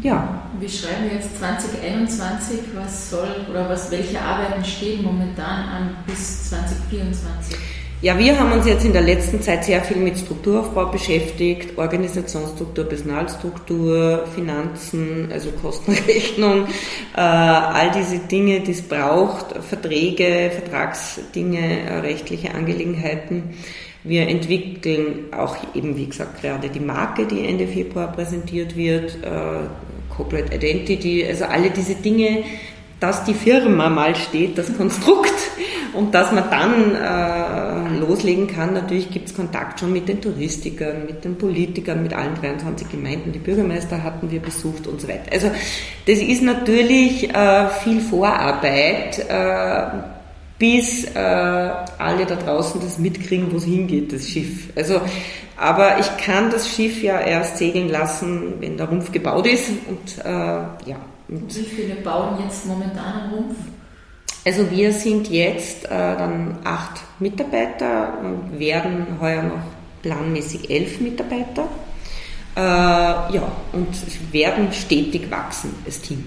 Ja. Wir schreiben jetzt 2021, was soll oder was, welche Arbeiten stehen momentan an bis 2024? Ja, wir haben uns jetzt in der letzten Zeit sehr viel mit Strukturaufbau beschäftigt, Organisationsstruktur, Personalstruktur, Finanzen, also Kostenrechnung, äh, all diese Dinge, die es braucht, Verträge, Vertragsdinge, äh, rechtliche Angelegenheiten. Wir entwickeln auch eben, wie gesagt, gerade die Marke, die Ende Februar präsentiert wird, äh, Corporate Identity, also alle diese Dinge, dass die Firma mal steht, das Konstrukt und dass man dann äh, loslegen kann. Natürlich gibt es Kontakt schon mit den Touristikern, mit den Politikern, mit allen 23 Gemeinden. Die Bürgermeister hatten wir besucht und so weiter. Also das ist natürlich äh, viel Vorarbeit, äh, bis äh, alle da draußen das mitkriegen, wo es hingeht, das Schiff. Also, aber ich kann das Schiff ja erst segeln lassen, wenn der Rumpf gebaut ist und äh, ja. Und wie viele bauen jetzt momentan einen Rumpf? Also wir sind jetzt äh, dann acht Mitarbeiter und werden heuer noch planmäßig elf Mitarbeiter. Äh, ja, und werden stetig wachsen, das Team.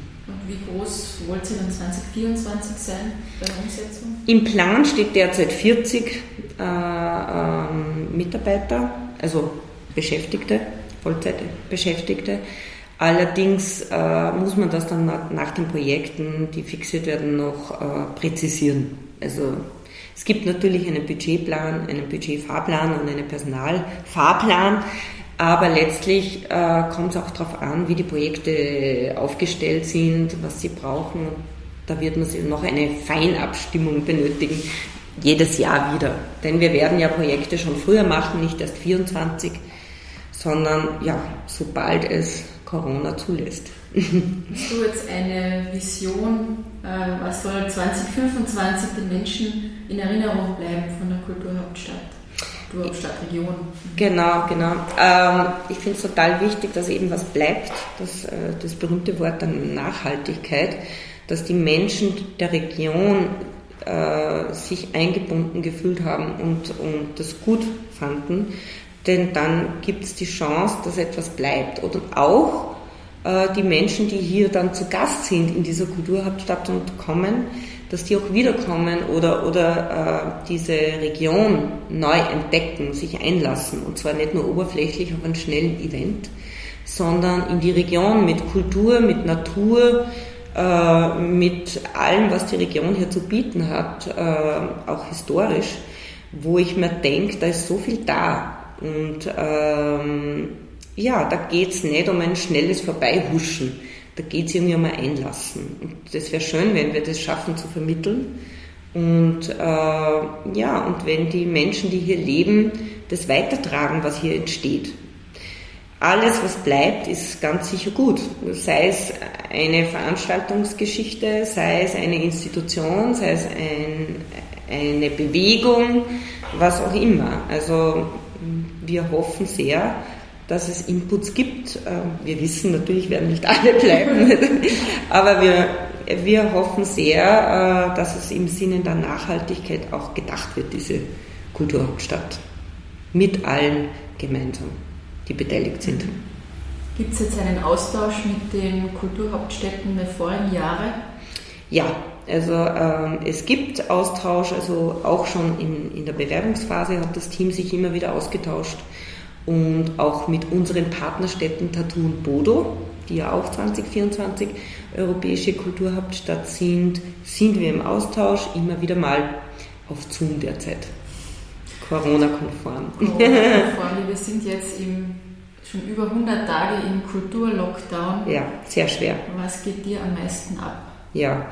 Wie groß wollt ihr dann 2024 sein bei der Umsetzung? Im Plan steht derzeit 40 äh, ähm, Mitarbeiter, also Beschäftigte, Vollzeitbeschäftigte. Allerdings äh, muss man das dann nach den Projekten, die fixiert werden, noch äh, präzisieren. Also es gibt natürlich einen Budgetplan, einen Budgetfahrplan und einen Personalfahrplan, aber letztlich äh, kommt es auch darauf an, wie die Projekte aufgestellt sind, was sie brauchen. Da wird man noch eine Feinabstimmung benötigen, jedes Jahr wieder. Denn wir werden ja Projekte schon früher machen, nicht erst 24, sondern ja, sobald es Corona zulässt. Hast du jetzt eine Vision, äh, was soll 2025 den Menschen in Erinnerung bleiben von der Kulturhauptstadt? Kulturhauptstadtregion. Genau, genau. Ähm, ich finde es total wichtig, dass eben was bleibt, das, äh, das berühmte Wort der Nachhaltigkeit, dass die Menschen der Region äh, sich eingebunden gefühlt haben und, und das gut fanden denn dann gibt es die Chance, dass etwas bleibt. Oder auch äh, die Menschen, die hier dann zu Gast sind in dieser Kulturhauptstadt und kommen, dass die auch wiederkommen oder, oder äh, diese Region neu entdecken, sich einlassen. Und zwar nicht nur oberflächlich auf einen schnellen Event, sondern in die Region mit Kultur, mit Natur, äh, mit allem, was die Region hier zu bieten hat, äh, auch historisch, wo ich mir denke, da ist so viel da. Und ähm, ja, da geht es nicht um ein schnelles Vorbeihuschen, da geht es irgendwie um ein Einlassen. Und das wäre schön, wenn wir das schaffen zu vermitteln. Und äh, ja, und wenn die Menschen, die hier leben, das weitertragen, was hier entsteht. Alles, was bleibt, ist ganz sicher gut. Sei es eine Veranstaltungsgeschichte, sei es eine Institution, sei es ein, eine Bewegung, was auch immer. Also wir hoffen sehr, dass es Inputs gibt. Ähm, wir wissen natürlich, werden nicht alle bleiben, aber wir, wir hoffen sehr, äh, dass es im Sinne der Nachhaltigkeit auch gedacht wird, diese Kulturhauptstadt. Mit allen gemeinsam, die beteiligt sind. Gibt es jetzt einen Austausch mit den Kulturhauptstädten der vorigen Jahre? Ja, also ähm, es gibt Austausch, also auch schon in, in der Bewerbungsphase hat das Team sich immer wieder ausgetauscht und auch mit unseren Partnerstädten Tattoo und Bodo, die ja auch 2024 europäische Kulturhauptstadt sind, sind wir im Austausch, immer wieder mal auf Zoom derzeit. Corona-konform. Corona-konform. Wir sind jetzt im, schon über 100 Tage im Kulturlockdown. Ja, sehr schwer. Was geht dir am meisten ab? Ja,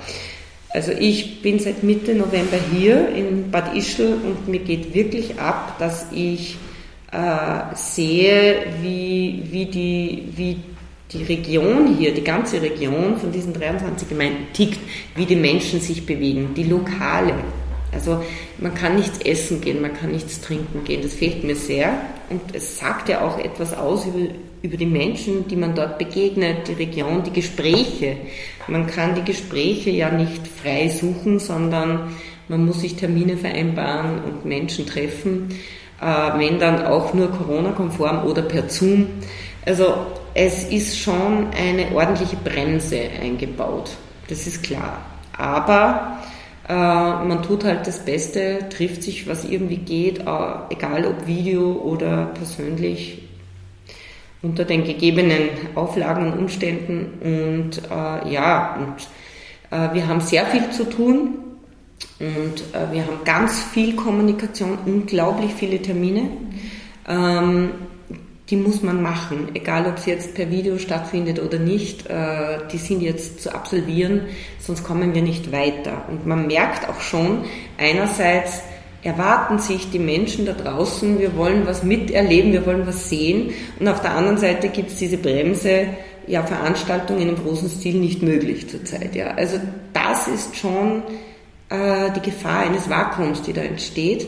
also ich bin seit Mitte November hier in Bad Ischl und mir geht wirklich ab, dass ich äh, sehe, wie, wie, die, wie die Region hier, die ganze Region von diesen 23 Gemeinden tickt, wie die Menschen sich bewegen, die Lokale. Also man kann nichts essen gehen, man kann nichts trinken gehen, das fehlt mir sehr und es sagt ja auch etwas aus über, über die Menschen, die man dort begegnet, die Region, die Gespräche. Man kann die Gespräche ja nicht frei suchen, sondern man muss sich Termine vereinbaren und Menschen treffen, äh, wenn dann auch nur Corona-konform oder per Zoom. Also es ist schon eine ordentliche Bremse eingebaut, das ist klar. Aber äh, man tut halt das Beste, trifft sich, was irgendwie geht, äh, egal ob Video oder persönlich, unter den gegebenen Auflagen und Umständen. Und äh, ja, und äh, wir haben sehr viel zu tun und äh, wir haben ganz viel Kommunikation, unglaublich viele Termine. Ähm, die muss man machen, egal ob es jetzt per Video stattfindet oder nicht. Äh, die sind jetzt zu absolvieren, sonst kommen wir nicht weiter. Und man merkt auch schon, einerseits erwarten sich die Menschen da draußen, wir wollen was miterleben, wir wollen was sehen. Und auf der anderen Seite gibt es diese Bremse, ja, Veranstaltungen im großen Stil nicht möglich zurzeit. Ja. Also das ist schon äh, die Gefahr eines Vakuums, die da entsteht.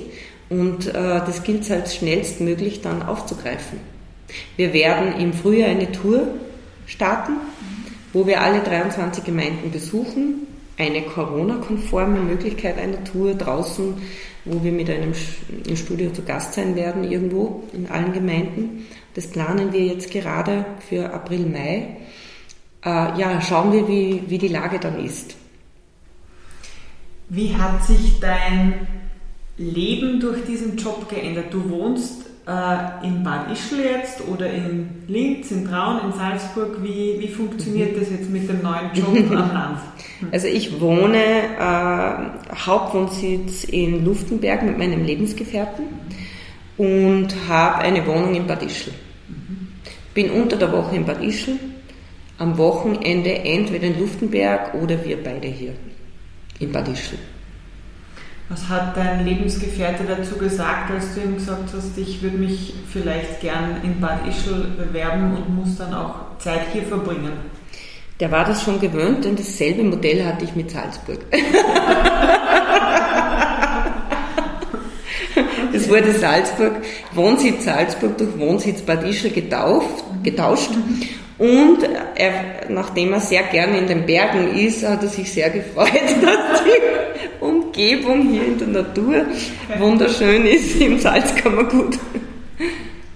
Und äh, das gilt es halt schnellstmöglich dann aufzugreifen. Wir werden im Frühjahr eine Tour starten, wo wir alle 23 Gemeinden besuchen. Eine Corona-konforme Möglichkeit einer Tour draußen, wo wir mit einem Studio zu Gast sein werden, irgendwo in allen Gemeinden. Das planen wir jetzt gerade für April, Mai. Äh, ja, schauen wir, wie, wie die Lage dann ist. Wie hat sich dein Leben durch diesen Job geändert? Du wohnst äh, in Bad Ischl jetzt oder in Linz, in Traun, in Salzburg? Wie, wie funktioniert das jetzt mit dem neuen Job am Land? Also ich wohne äh, Hauptwohnsitz in Luftenberg mit meinem Lebensgefährten und habe eine Wohnung in Bad Ischl. Bin unter der Woche in Bad Ischl, am Wochenende entweder in Luftenberg oder wir beide hier in Bad Ischl. Was hat dein Lebensgefährte dazu gesagt, als du ihm gesagt hast, ich würde mich vielleicht gern in Bad Ischl bewerben und muss dann auch Zeit hier verbringen? Der war das schon gewöhnt, denn dasselbe Modell hatte ich mit Salzburg. Es wurde Salzburg, Wohnsitz Salzburg durch Wohnsitz Bad Ischl getauft, getauscht. Und er, nachdem er sehr gerne in den Bergen ist, hat er sich sehr gefreut, dass die Umgebung hier in der Natur wunderschön ist im Salzkammergut.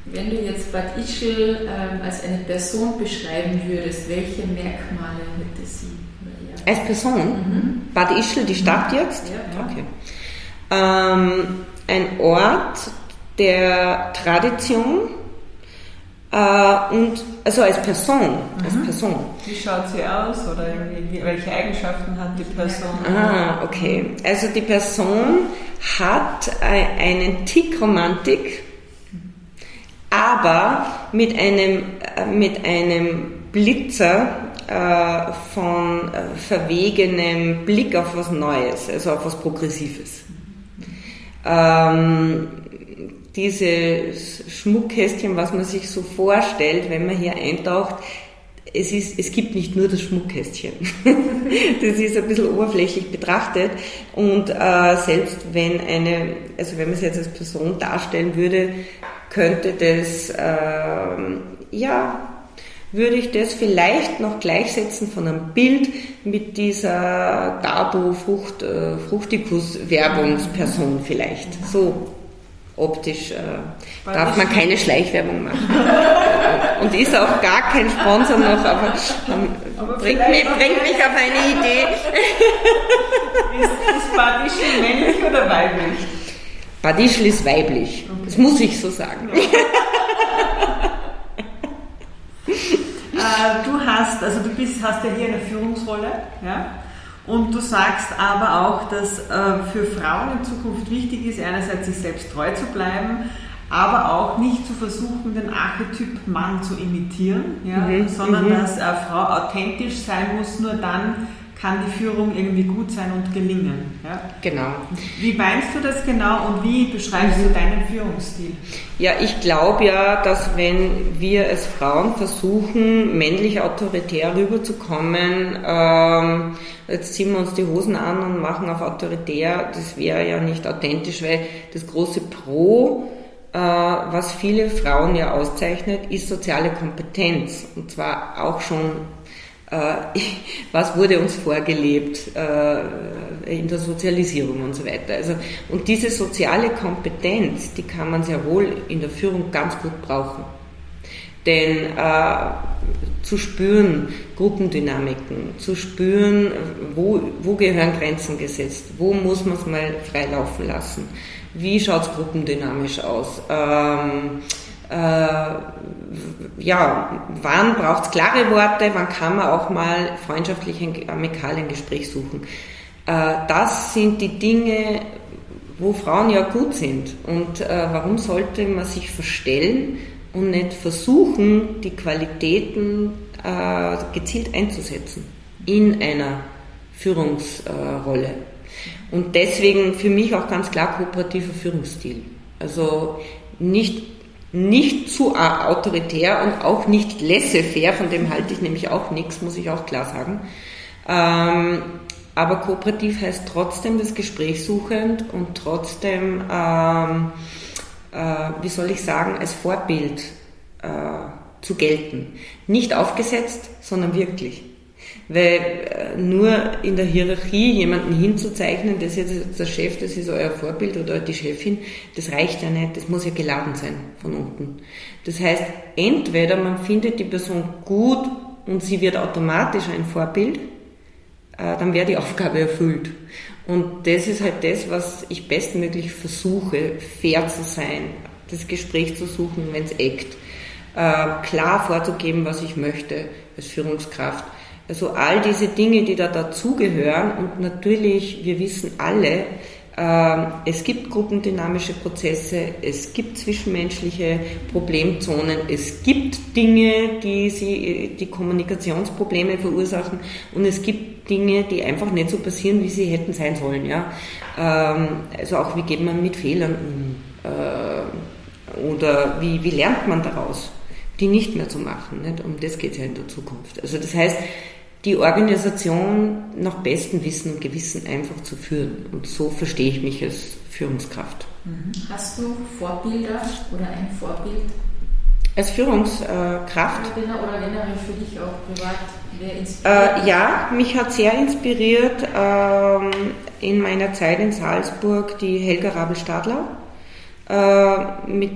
Wenn du jetzt Bad Ischl ähm, als eine Person beschreiben würdest, welche Merkmale hätte sie? Als Person? Mhm. Bad Ischl, die Stadt jetzt? Ja. Okay. Ähm, ein Ort der Tradition, äh, und also als Person, mhm. als Person. Wie schaut sie aus oder welche Eigenschaften hat die Person? Ah, okay. Also die Person hat einen Tick Romantik, aber mit einem, äh, mit einem Blitzer äh, von verwegenem Blick auf was Neues, also auf was Progressives. Ähm, dieses Schmuckkästchen, was man sich so vorstellt, wenn man hier eintaucht, es, ist, es gibt nicht nur das Schmuckkästchen. das ist ein bisschen oberflächlich betrachtet und äh, selbst wenn eine, also wenn man es jetzt als Person darstellen würde, könnte das, äh, ja, würde ich das vielleicht noch gleichsetzen von einem Bild mit dieser Dabo Frucht, äh, Werbungsperson vielleicht. So optisch äh, darf man keine Schleichwerbung machen. Und ist auch gar kein Sponsor noch, aber, ähm, aber bringt, mich, bringt mich auf eine Idee. ist, Badischl männlich oder weiblich? Badischl ist weiblich. Okay. Das muss ich so sagen. äh, du hast, also du bist, hast ja hier eine Führungsrolle, ja? Und du sagst aber auch, dass äh, für Frauen in Zukunft wichtig ist, einerseits sich selbst treu zu bleiben, aber auch nicht zu versuchen, den Archetyp Mann zu imitieren, ja, mhm. sondern mhm. dass eine Frau authentisch sein muss, nur dann kann die Führung irgendwie gut sein und gelingen. Ja? Genau. Wie meinst du das genau und wie beschreibst du deinen Führungsstil? Ja, ich glaube ja, dass wenn wir als Frauen versuchen, männlich autoritär rüberzukommen, ähm, jetzt ziehen wir uns die Hosen an und machen auf autoritär, das wäre ja nicht authentisch, weil das große Pro äh, was viele Frauen ja auszeichnet, ist soziale Kompetenz. Und zwar auch schon, was wurde uns vorgelebt äh, in der Sozialisierung und so weiter. Also, und diese soziale Kompetenz, die kann man sehr wohl in der Führung ganz gut brauchen. Denn äh, zu spüren Gruppendynamiken, zu spüren, wo, wo gehören Grenzen gesetzt, wo muss man es mal freilaufen lassen, wie schaut es gruppendynamisch aus, ähm, äh, ja, wann braucht es klare Worte, wann kann man auch mal freundschaftlich, amikal ein Gespräch suchen. Äh, das sind die Dinge, wo Frauen ja gut sind. Und äh, warum sollte man sich verstellen und nicht versuchen, die Qualitäten äh, gezielt einzusetzen in einer Führungsrolle. Und deswegen für mich auch ganz klar kooperativer Führungsstil. Also nicht, nicht zu autoritär und auch nicht laissez-faire, von dem halte ich nämlich auch nichts, muss ich auch klar sagen. Ähm, aber kooperativ heißt trotzdem das Gespräch suchend und trotzdem ähm, äh, wie soll ich sagen, als Vorbild äh, zu gelten. Nicht aufgesetzt, sondern wirklich. Weil äh, nur in der Hierarchie jemanden hinzuzeichnen, das ist jetzt der Chef, das ist euer Vorbild oder die Chefin, das reicht ja nicht, das muss ja geladen sein von unten. Das heißt, entweder man findet die Person gut und sie wird automatisch ein Vorbild, äh, dann wäre die Aufgabe erfüllt. Und das ist halt das, was ich bestmöglich versuche, fair zu sein, das Gespräch zu suchen, wenn es eckt, äh, klar vorzugeben, was ich möchte als Führungskraft. Also all diese Dinge, die da dazugehören und natürlich, wir wissen alle, ähm, es gibt gruppendynamische Prozesse, es gibt zwischenmenschliche Problemzonen, es gibt Dinge, die sie, die Kommunikationsprobleme verursachen und es gibt Dinge, die einfach nicht so passieren, wie sie hätten sein sollen. Ja? Ähm, also auch, wie geht man mit Fehlern um? Äh, oder wie, wie lernt man daraus, die nicht mehr zu machen? Nicht? Um das geht es ja in der Zukunft. Also das heißt, die Organisation nach bestem Wissen und Gewissen einfach zu führen. Und so verstehe ich mich als Führungskraft. Mhm. Hast du Vorbilder oder ein Vorbild? Als Führungskraft? Oder generell für dich auch privat? Wer inspiriert? Äh, ja, mich hat sehr inspiriert ähm, in meiner Zeit in Salzburg die Helga Rabel-Stadler, äh, mit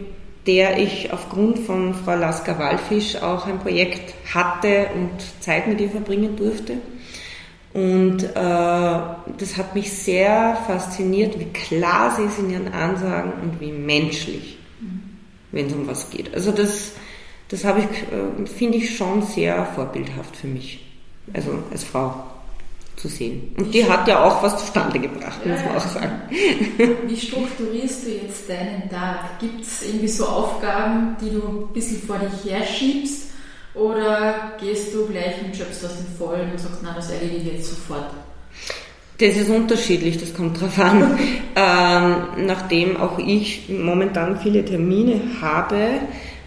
der ich aufgrund von Frau Lasker-Wallfisch auch ein Projekt hatte und Zeit mit ihr verbringen durfte. Und äh, das hat mich sehr fasziniert, wie klar sie ist in ihren Ansagen und wie menschlich, wenn es um was geht. Also das, das habe ich, äh, finde ich schon sehr vorbildhaft für mich, also als Frau zu sehen. Und die hat ja auch was zustande gebracht, ja, muss man auch sagen. Wie strukturierst du jetzt deinen Tag? Gibt es irgendwie so Aufgaben, die du ein bisschen vor dich herschiebst? Oder gehst du gleich und schöpfst aus den Vollen und sagst, na, das erledige ich jetzt sofort? Das ist unterschiedlich, das kommt drauf an. ähm, nachdem auch ich momentan viele Termine habe,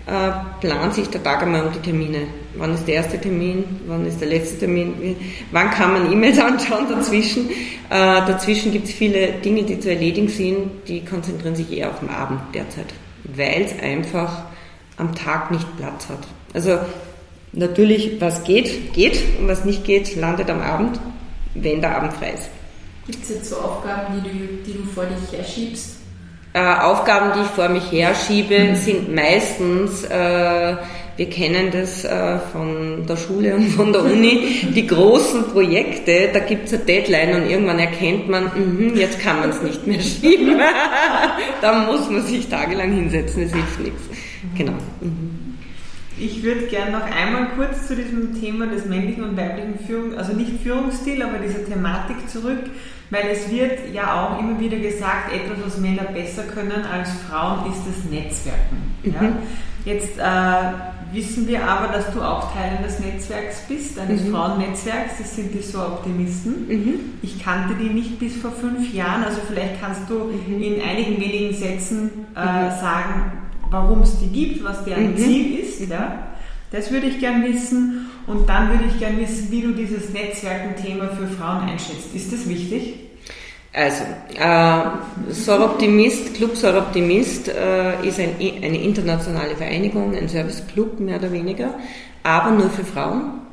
äh, plant sich der Tag einmal um die Termine. Wann ist der erste Termin? Wann ist der letzte Termin? Wann kann man E-Mails anschauen dazwischen? Äh, dazwischen gibt es viele Dinge, die zu erledigen sind, die konzentrieren sich eher auf den Abend derzeit, weil es einfach am Tag nicht Platz hat. Also natürlich, was geht, geht und was nicht geht, landet am Abend, wenn der Abend frei ist. Gibt es jetzt so Aufgaben, die du, die du vor dich herschiebst? Äh, Aufgaben, die ich vor mich herschiebe, sind meistens, äh, wir kennen das äh, von der Schule und von der Uni, die großen Projekte, da gibt es eine Deadline und irgendwann erkennt man, mh, jetzt kann man es nicht mehr schieben. da muss man sich tagelang hinsetzen, es hilft nichts. Genau. Mhm. Ich würde gerne noch einmal kurz zu diesem Thema des männlichen und weiblichen Führung, also nicht Führungsstil, aber dieser Thematik zurück. Weil es wird ja auch immer wieder gesagt, etwas, was Männer besser können als Frauen, ist das Netzwerken. Mhm. Ja? Jetzt äh, wissen wir aber, dass du auch Teil eines Netzwerks bist, eines mhm. Frauennetzwerks, das sind die So Optimisten. Mhm. Ich kannte die nicht bis vor fünf Jahren, also vielleicht kannst du mhm. in einigen wenigen Sätzen äh, mhm. sagen, warum es die gibt, was deren mhm. Ziel ist. Ja? Das würde ich gern wissen. Und dann würde ich gerne wissen, wie du dieses Netzwerken-Thema für Frauen einschätzt. Ist das wichtig? Also, äh, Soroptimist, Club Soroptimist äh, ist ein, eine internationale Vereinigung, ein Serviceclub mehr oder weniger, aber nur für Frauen,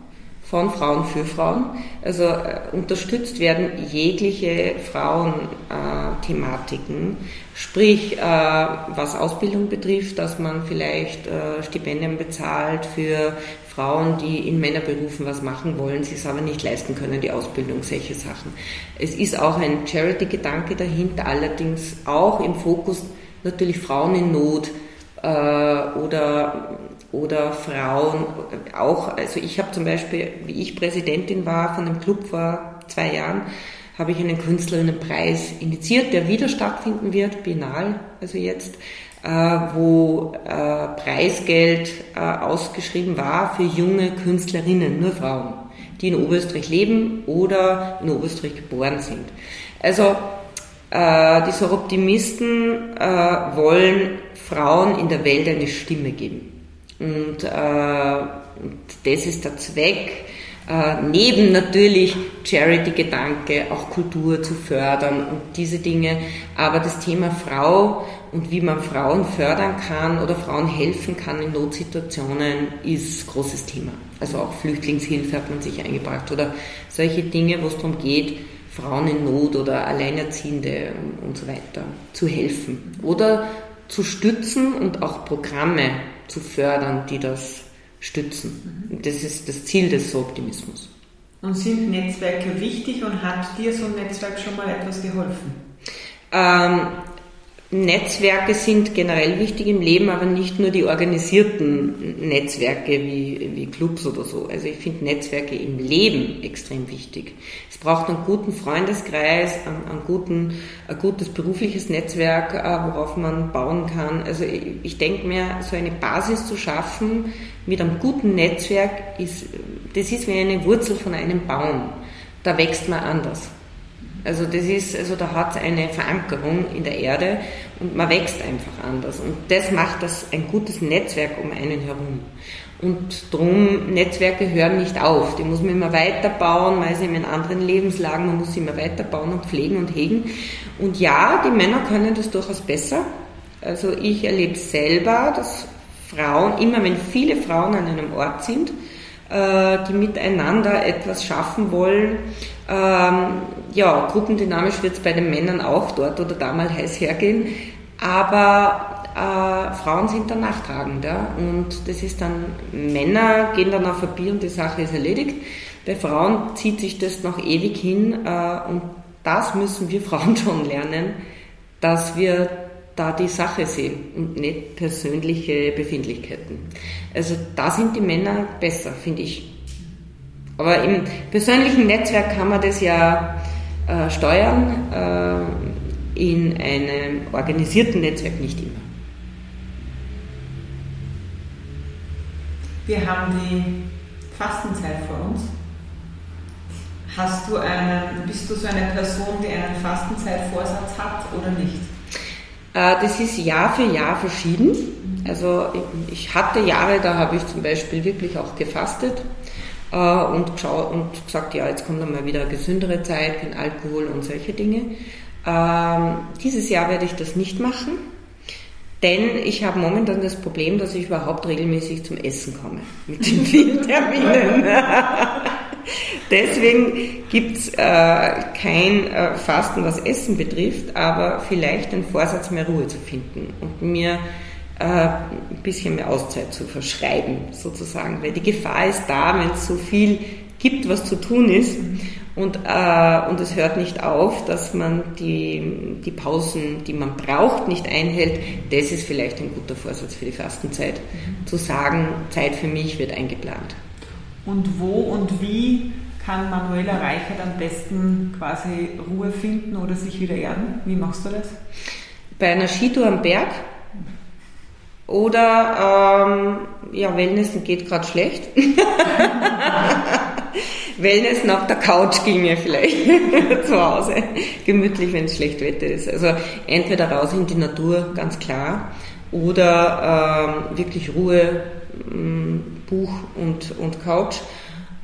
von Frauen für Frauen. Also äh, unterstützt werden jegliche Frauenthematiken, sprich äh, was Ausbildung betrifft, dass man vielleicht äh, Stipendien bezahlt für Frauen, die in Männerberufen was machen wollen, sie es aber nicht leisten können, die Ausbildung, solche Sachen. Es ist auch ein Charity-Gedanke dahinter, allerdings auch im Fokus natürlich Frauen in Not äh, oder, oder Frauen auch. Also ich habe zum Beispiel, wie ich Präsidentin war von einem Club vor zwei Jahren, habe ich einen Künstlerinnenpreis initiiert, der wieder stattfinden wird, Biennal, also jetzt, äh, wo äh, Preisgeld äh, ausgeschrieben war für junge Künstlerinnen, nur Frauen, die in Oberösterreich leben oder in Oberösterreich geboren sind. Also die Soroptimisten wollen Frauen in der Welt eine Stimme geben. Und, das ist der Zweck äh, neben natürlich Charity-Gedanke, auch Kultur zu fördern und diese Dinge. Aber das Thema Frau und wie man Frauen fördern kann oder Frauen helfen kann in Notsituationen ist großes Thema. Also auch Flüchtlingshilfe hat man sich eingebracht oder solche Dinge, wo es darum geht, Frauen in Not oder Alleinerziehende und so weiter zu helfen oder zu stützen und auch Programme zu fördern, die das stützen. Das ist das Ziel des Optimismus. Und sind Netzwerke wichtig und hat dir so ein Netzwerk schon mal etwas geholfen? Ähm, Netzwerke sind generell wichtig im Leben, aber nicht nur die organisierten Netzwerke wie, wie Clubs oder so. Also ich finde Netzwerke im Leben extrem wichtig. Es braucht einen guten Freundeskreis, einen, einen guten, ein gutes berufliches Netzwerk, äh, worauf man bauen kann. Also ich, ich denke mir, so eine Basis zu schaffen mit einem guten Netzwerk ist, das ist wie eine Wurzel von einem Baum. Da wächst man anders. Also das ist, also da hat es eine Verankerung in der Erde und man wächst einfach anders. Und das macht das ein gutes Netzwerk um einen herum. Und drum, Netzwerke hören nicht auf. Die muss man immer weiterbauen, man ist in anderen Lebenslagen, man muss sie immer weiterbauen und pflegen und hegen. Und ja, die Männer können das durchaus besser. Also ich erlebe selber, dass Frauen, immer wenn viele Frauen an einem Ort sind, die miteinander etwas schaffen wollen, ähm, ja, gruppendynamisch wird es bei den Männern auch dort oder da mal heiß hergehen, aber äh, Frauen sind dann nachtragender und das ist dann, Männer gehen dann auf Bier und die Sache ist erledigt. Bei Frauen zieht sich das noch ewig hin äh, und das müssen wir Frauen schon lernen, dass wir da die Sache sehen und nicht persönliche Befindlichkeiten. Also da sind die Männer besser, finde ich. Aber im persönlichen Netzwerk kann man das ja äh, steuern, äh, in einem organisierten Netzwerk nicht immer. Wir haben die Fastenzeit vor uns. Hast du einen, bist du so eine Person, die einen Fastenzeitvorsatz hat oder nicht? Äh, das ist Jahr für Jahr verschieden. Also ich hatte Jahre, da habe ich zum Beispiel wirklich auch gefastet äh, und, und gesagt, ja, jetzt kommt einmal wieder eine gesündere Zeit, kein Alkohol und solche Dinge. Ähm, dieses Jahr werde ich das nicht machen, denn ich habe momentan das Problem, dass ich überhaupt regelmäßig zum Essen komme mit den vielen Terminen. Deswegen gibt es äh, kein äh, Fasten, was Essen betrifft, aber vielleicht den Vorsatz, mehr Ruhe zu finden und mir äh, ein bisschen mehr Auszeit zu verschreiben, sozusagen. Weil die Gefahr ist da, wenn es so viel gibt, was zu tun ist. Und, äh, und es hört nicht auf, dass man die, die Pausen, die man braucht, nicht einhält. Das ist vielleicht ein guter Vorsatz für die Fastenzeit, mhm. zu sagen, Zeit für mich wird eingeplant. Und wo und wie kann Manuela Reichert am besten quasi Ruhe finden oder sich wieder erden? Wie machst du das? Bei einer Skitour am Berg oder ähm, ja, Wellnessen geht gerade schlecht. Wellnessen auf der Couch ginge vielleicht zu Hause. Gemütlich, wenn es schlecht Wetter ist. Also entweder raus in die Natur, ganz klar, oder ähm, wirklich Ruhe, Buch und, und Couch.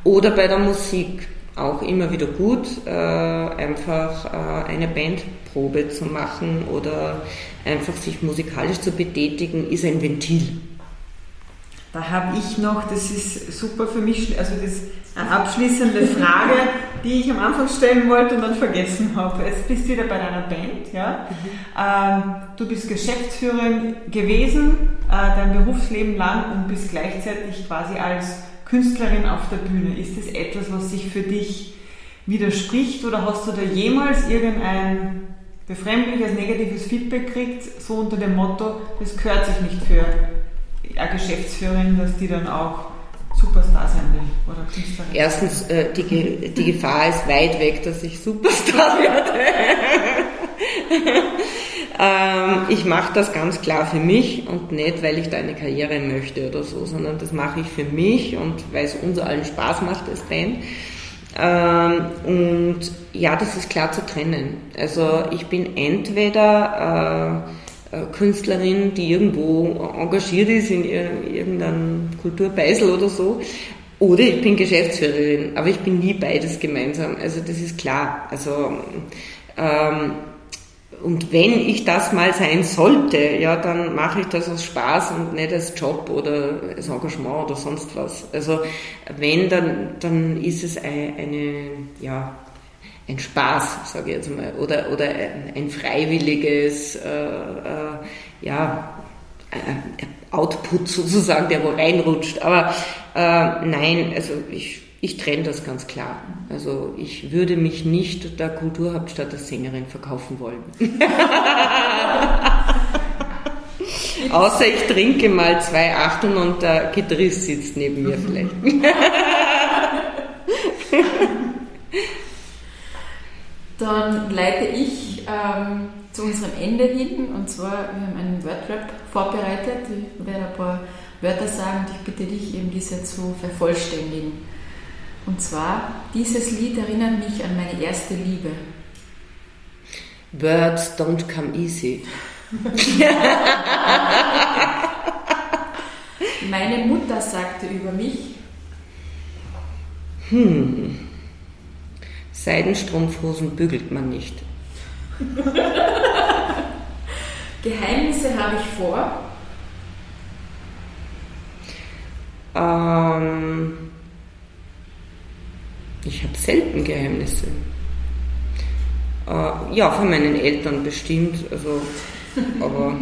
Oder bei der Musik. auch immer wieder gut, äh, einfach äh, eine Bandprobe zu machen oder einfach sich musikalisch zu betätigen, ist ein Ventil. Da habe ich noch, das ist super für mich, also das ist eine abschließende Frage, die ich am Anfang stellen wollte und dann vergessen habe. Jetzt bist du wieder bei deiner Band, ja. Ähm, du bist Geschäftsführerin gewesen, äh, dein Berufsleben lang und bist gleichzeitig quasi als Künstlerin auf der Bühne. Ist das etwas, was sich für dich widerspricht oder hast du da jemals irgendein befremdliches, negatives Feedback gekriegt, so unter dem Motto, das gehört sich nicht für eine Geschäftsführerin, dass die dann auch Superstar sein will oder Künstlerin? Erstens, äh, die, die Gefahr ist weit weg, dass ich Superstar werde. ähm, ich mache das ganz klar für mich und nicht, weil ich da eine Karriere möchte oder so, sondern das mache ich für mich und weil es uns allen Spaß macht als Band. Ähm, und ja, das ist klar zu trennen. Also ich bin entweder äh, Künstlerin, die irgendwo engagiert ist in irgendeinem Kulturbeisel oder so. Oder ich bin Geschäftsführerin, aber ich bin nie beides gemeinsam. Also das ist klar. Also ähm, und wenn ich das mal sein sollte, ja, dann mache ich das aus Spaß und nicht als Job oder als Engagement oder sonst was. Also wenn, dann, dann ist es eine, eine ja, ein Spaß, sage ich jetzt mal, oder, oder ein freiwilliges, äh, äh, ja, äh, Output sozusagen, der wo reinrutscht. Aber äh, nein, also ich, ich trenne das ganz klar. Also ich würde mich nicht der Kulturhauptstadt als Sängerin verkaufen wollen. Außer ich trinke mal zwei Achten und der Gitarrist sitzt neben mir vielleicht. Dann leite ich ähm, zu unserem Ende hin und zwar, wir haben einen Wordrap vorbereitet. Ich werde ein paar Wörter sagen und ich bitte dich eben diese zu vervollständigen. Und zwar, dieses Lied erinnert mich an meine erste Liebe. Words don't come easy. meine Mutter sagte über mich. Hm. Seidenstrumpfhosen bügelt man nicht. Geheimnisse habe ich vor. Ähm, ich habe selten Geheimnisse. Äh, ja, von meinen Eltern bestimmt. Also, aber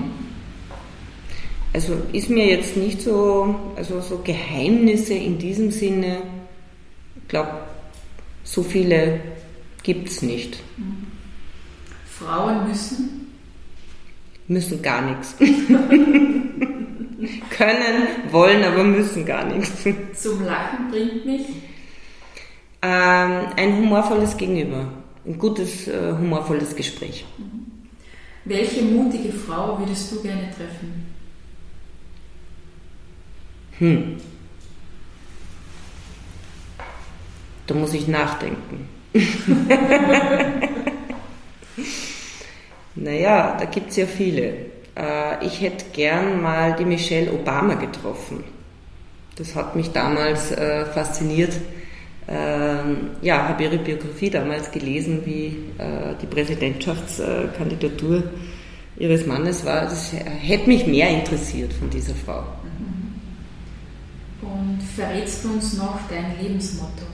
also ist mir jetzt nicht so, also so Geheimnisse in diesem Sinne, ich glaube, so viele gibt es nicht. Frauen müssen? Müssen gar nichts. Können, wollen, aber müssen gar nichts. Zum Lachen bringt mich? Ähm, ein humorvolles Gegenüber. Ein gutes, äh, humorvolles Gespräch. Mhm. Welche mutige Frau würdest du gerne treffen? Hm. Da muss ich nachdenken. naja, da gibt es ja viele. Äh, ich hätte gern mal die Michelle Obama getroffen. Das hat mich damals äh, fasziniert. Ähm, ja, habe ihre Biografie damals gelesen, wie äh, die Präsidentschaftskandidatur ihres Mannes war. Das hätte mich mehr interessiert von dieser Frau. Und verrätst du uns noch dein Lebensmotto?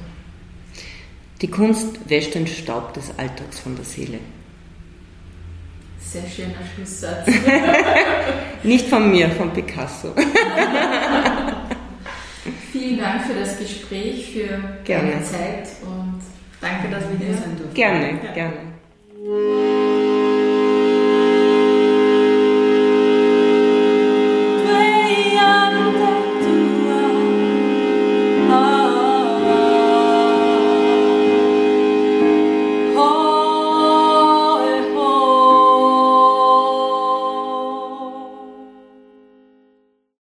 Die Kunst wäscht den Staub des Alltags von der Seele. Sehr schöner Schlusssatz. Nicht von mir, von Picasso. Vielen Dank für das Gespräch, für gerne. deine Zeit und danke, dass wir hier sein durften. Gerne, ja. gerne.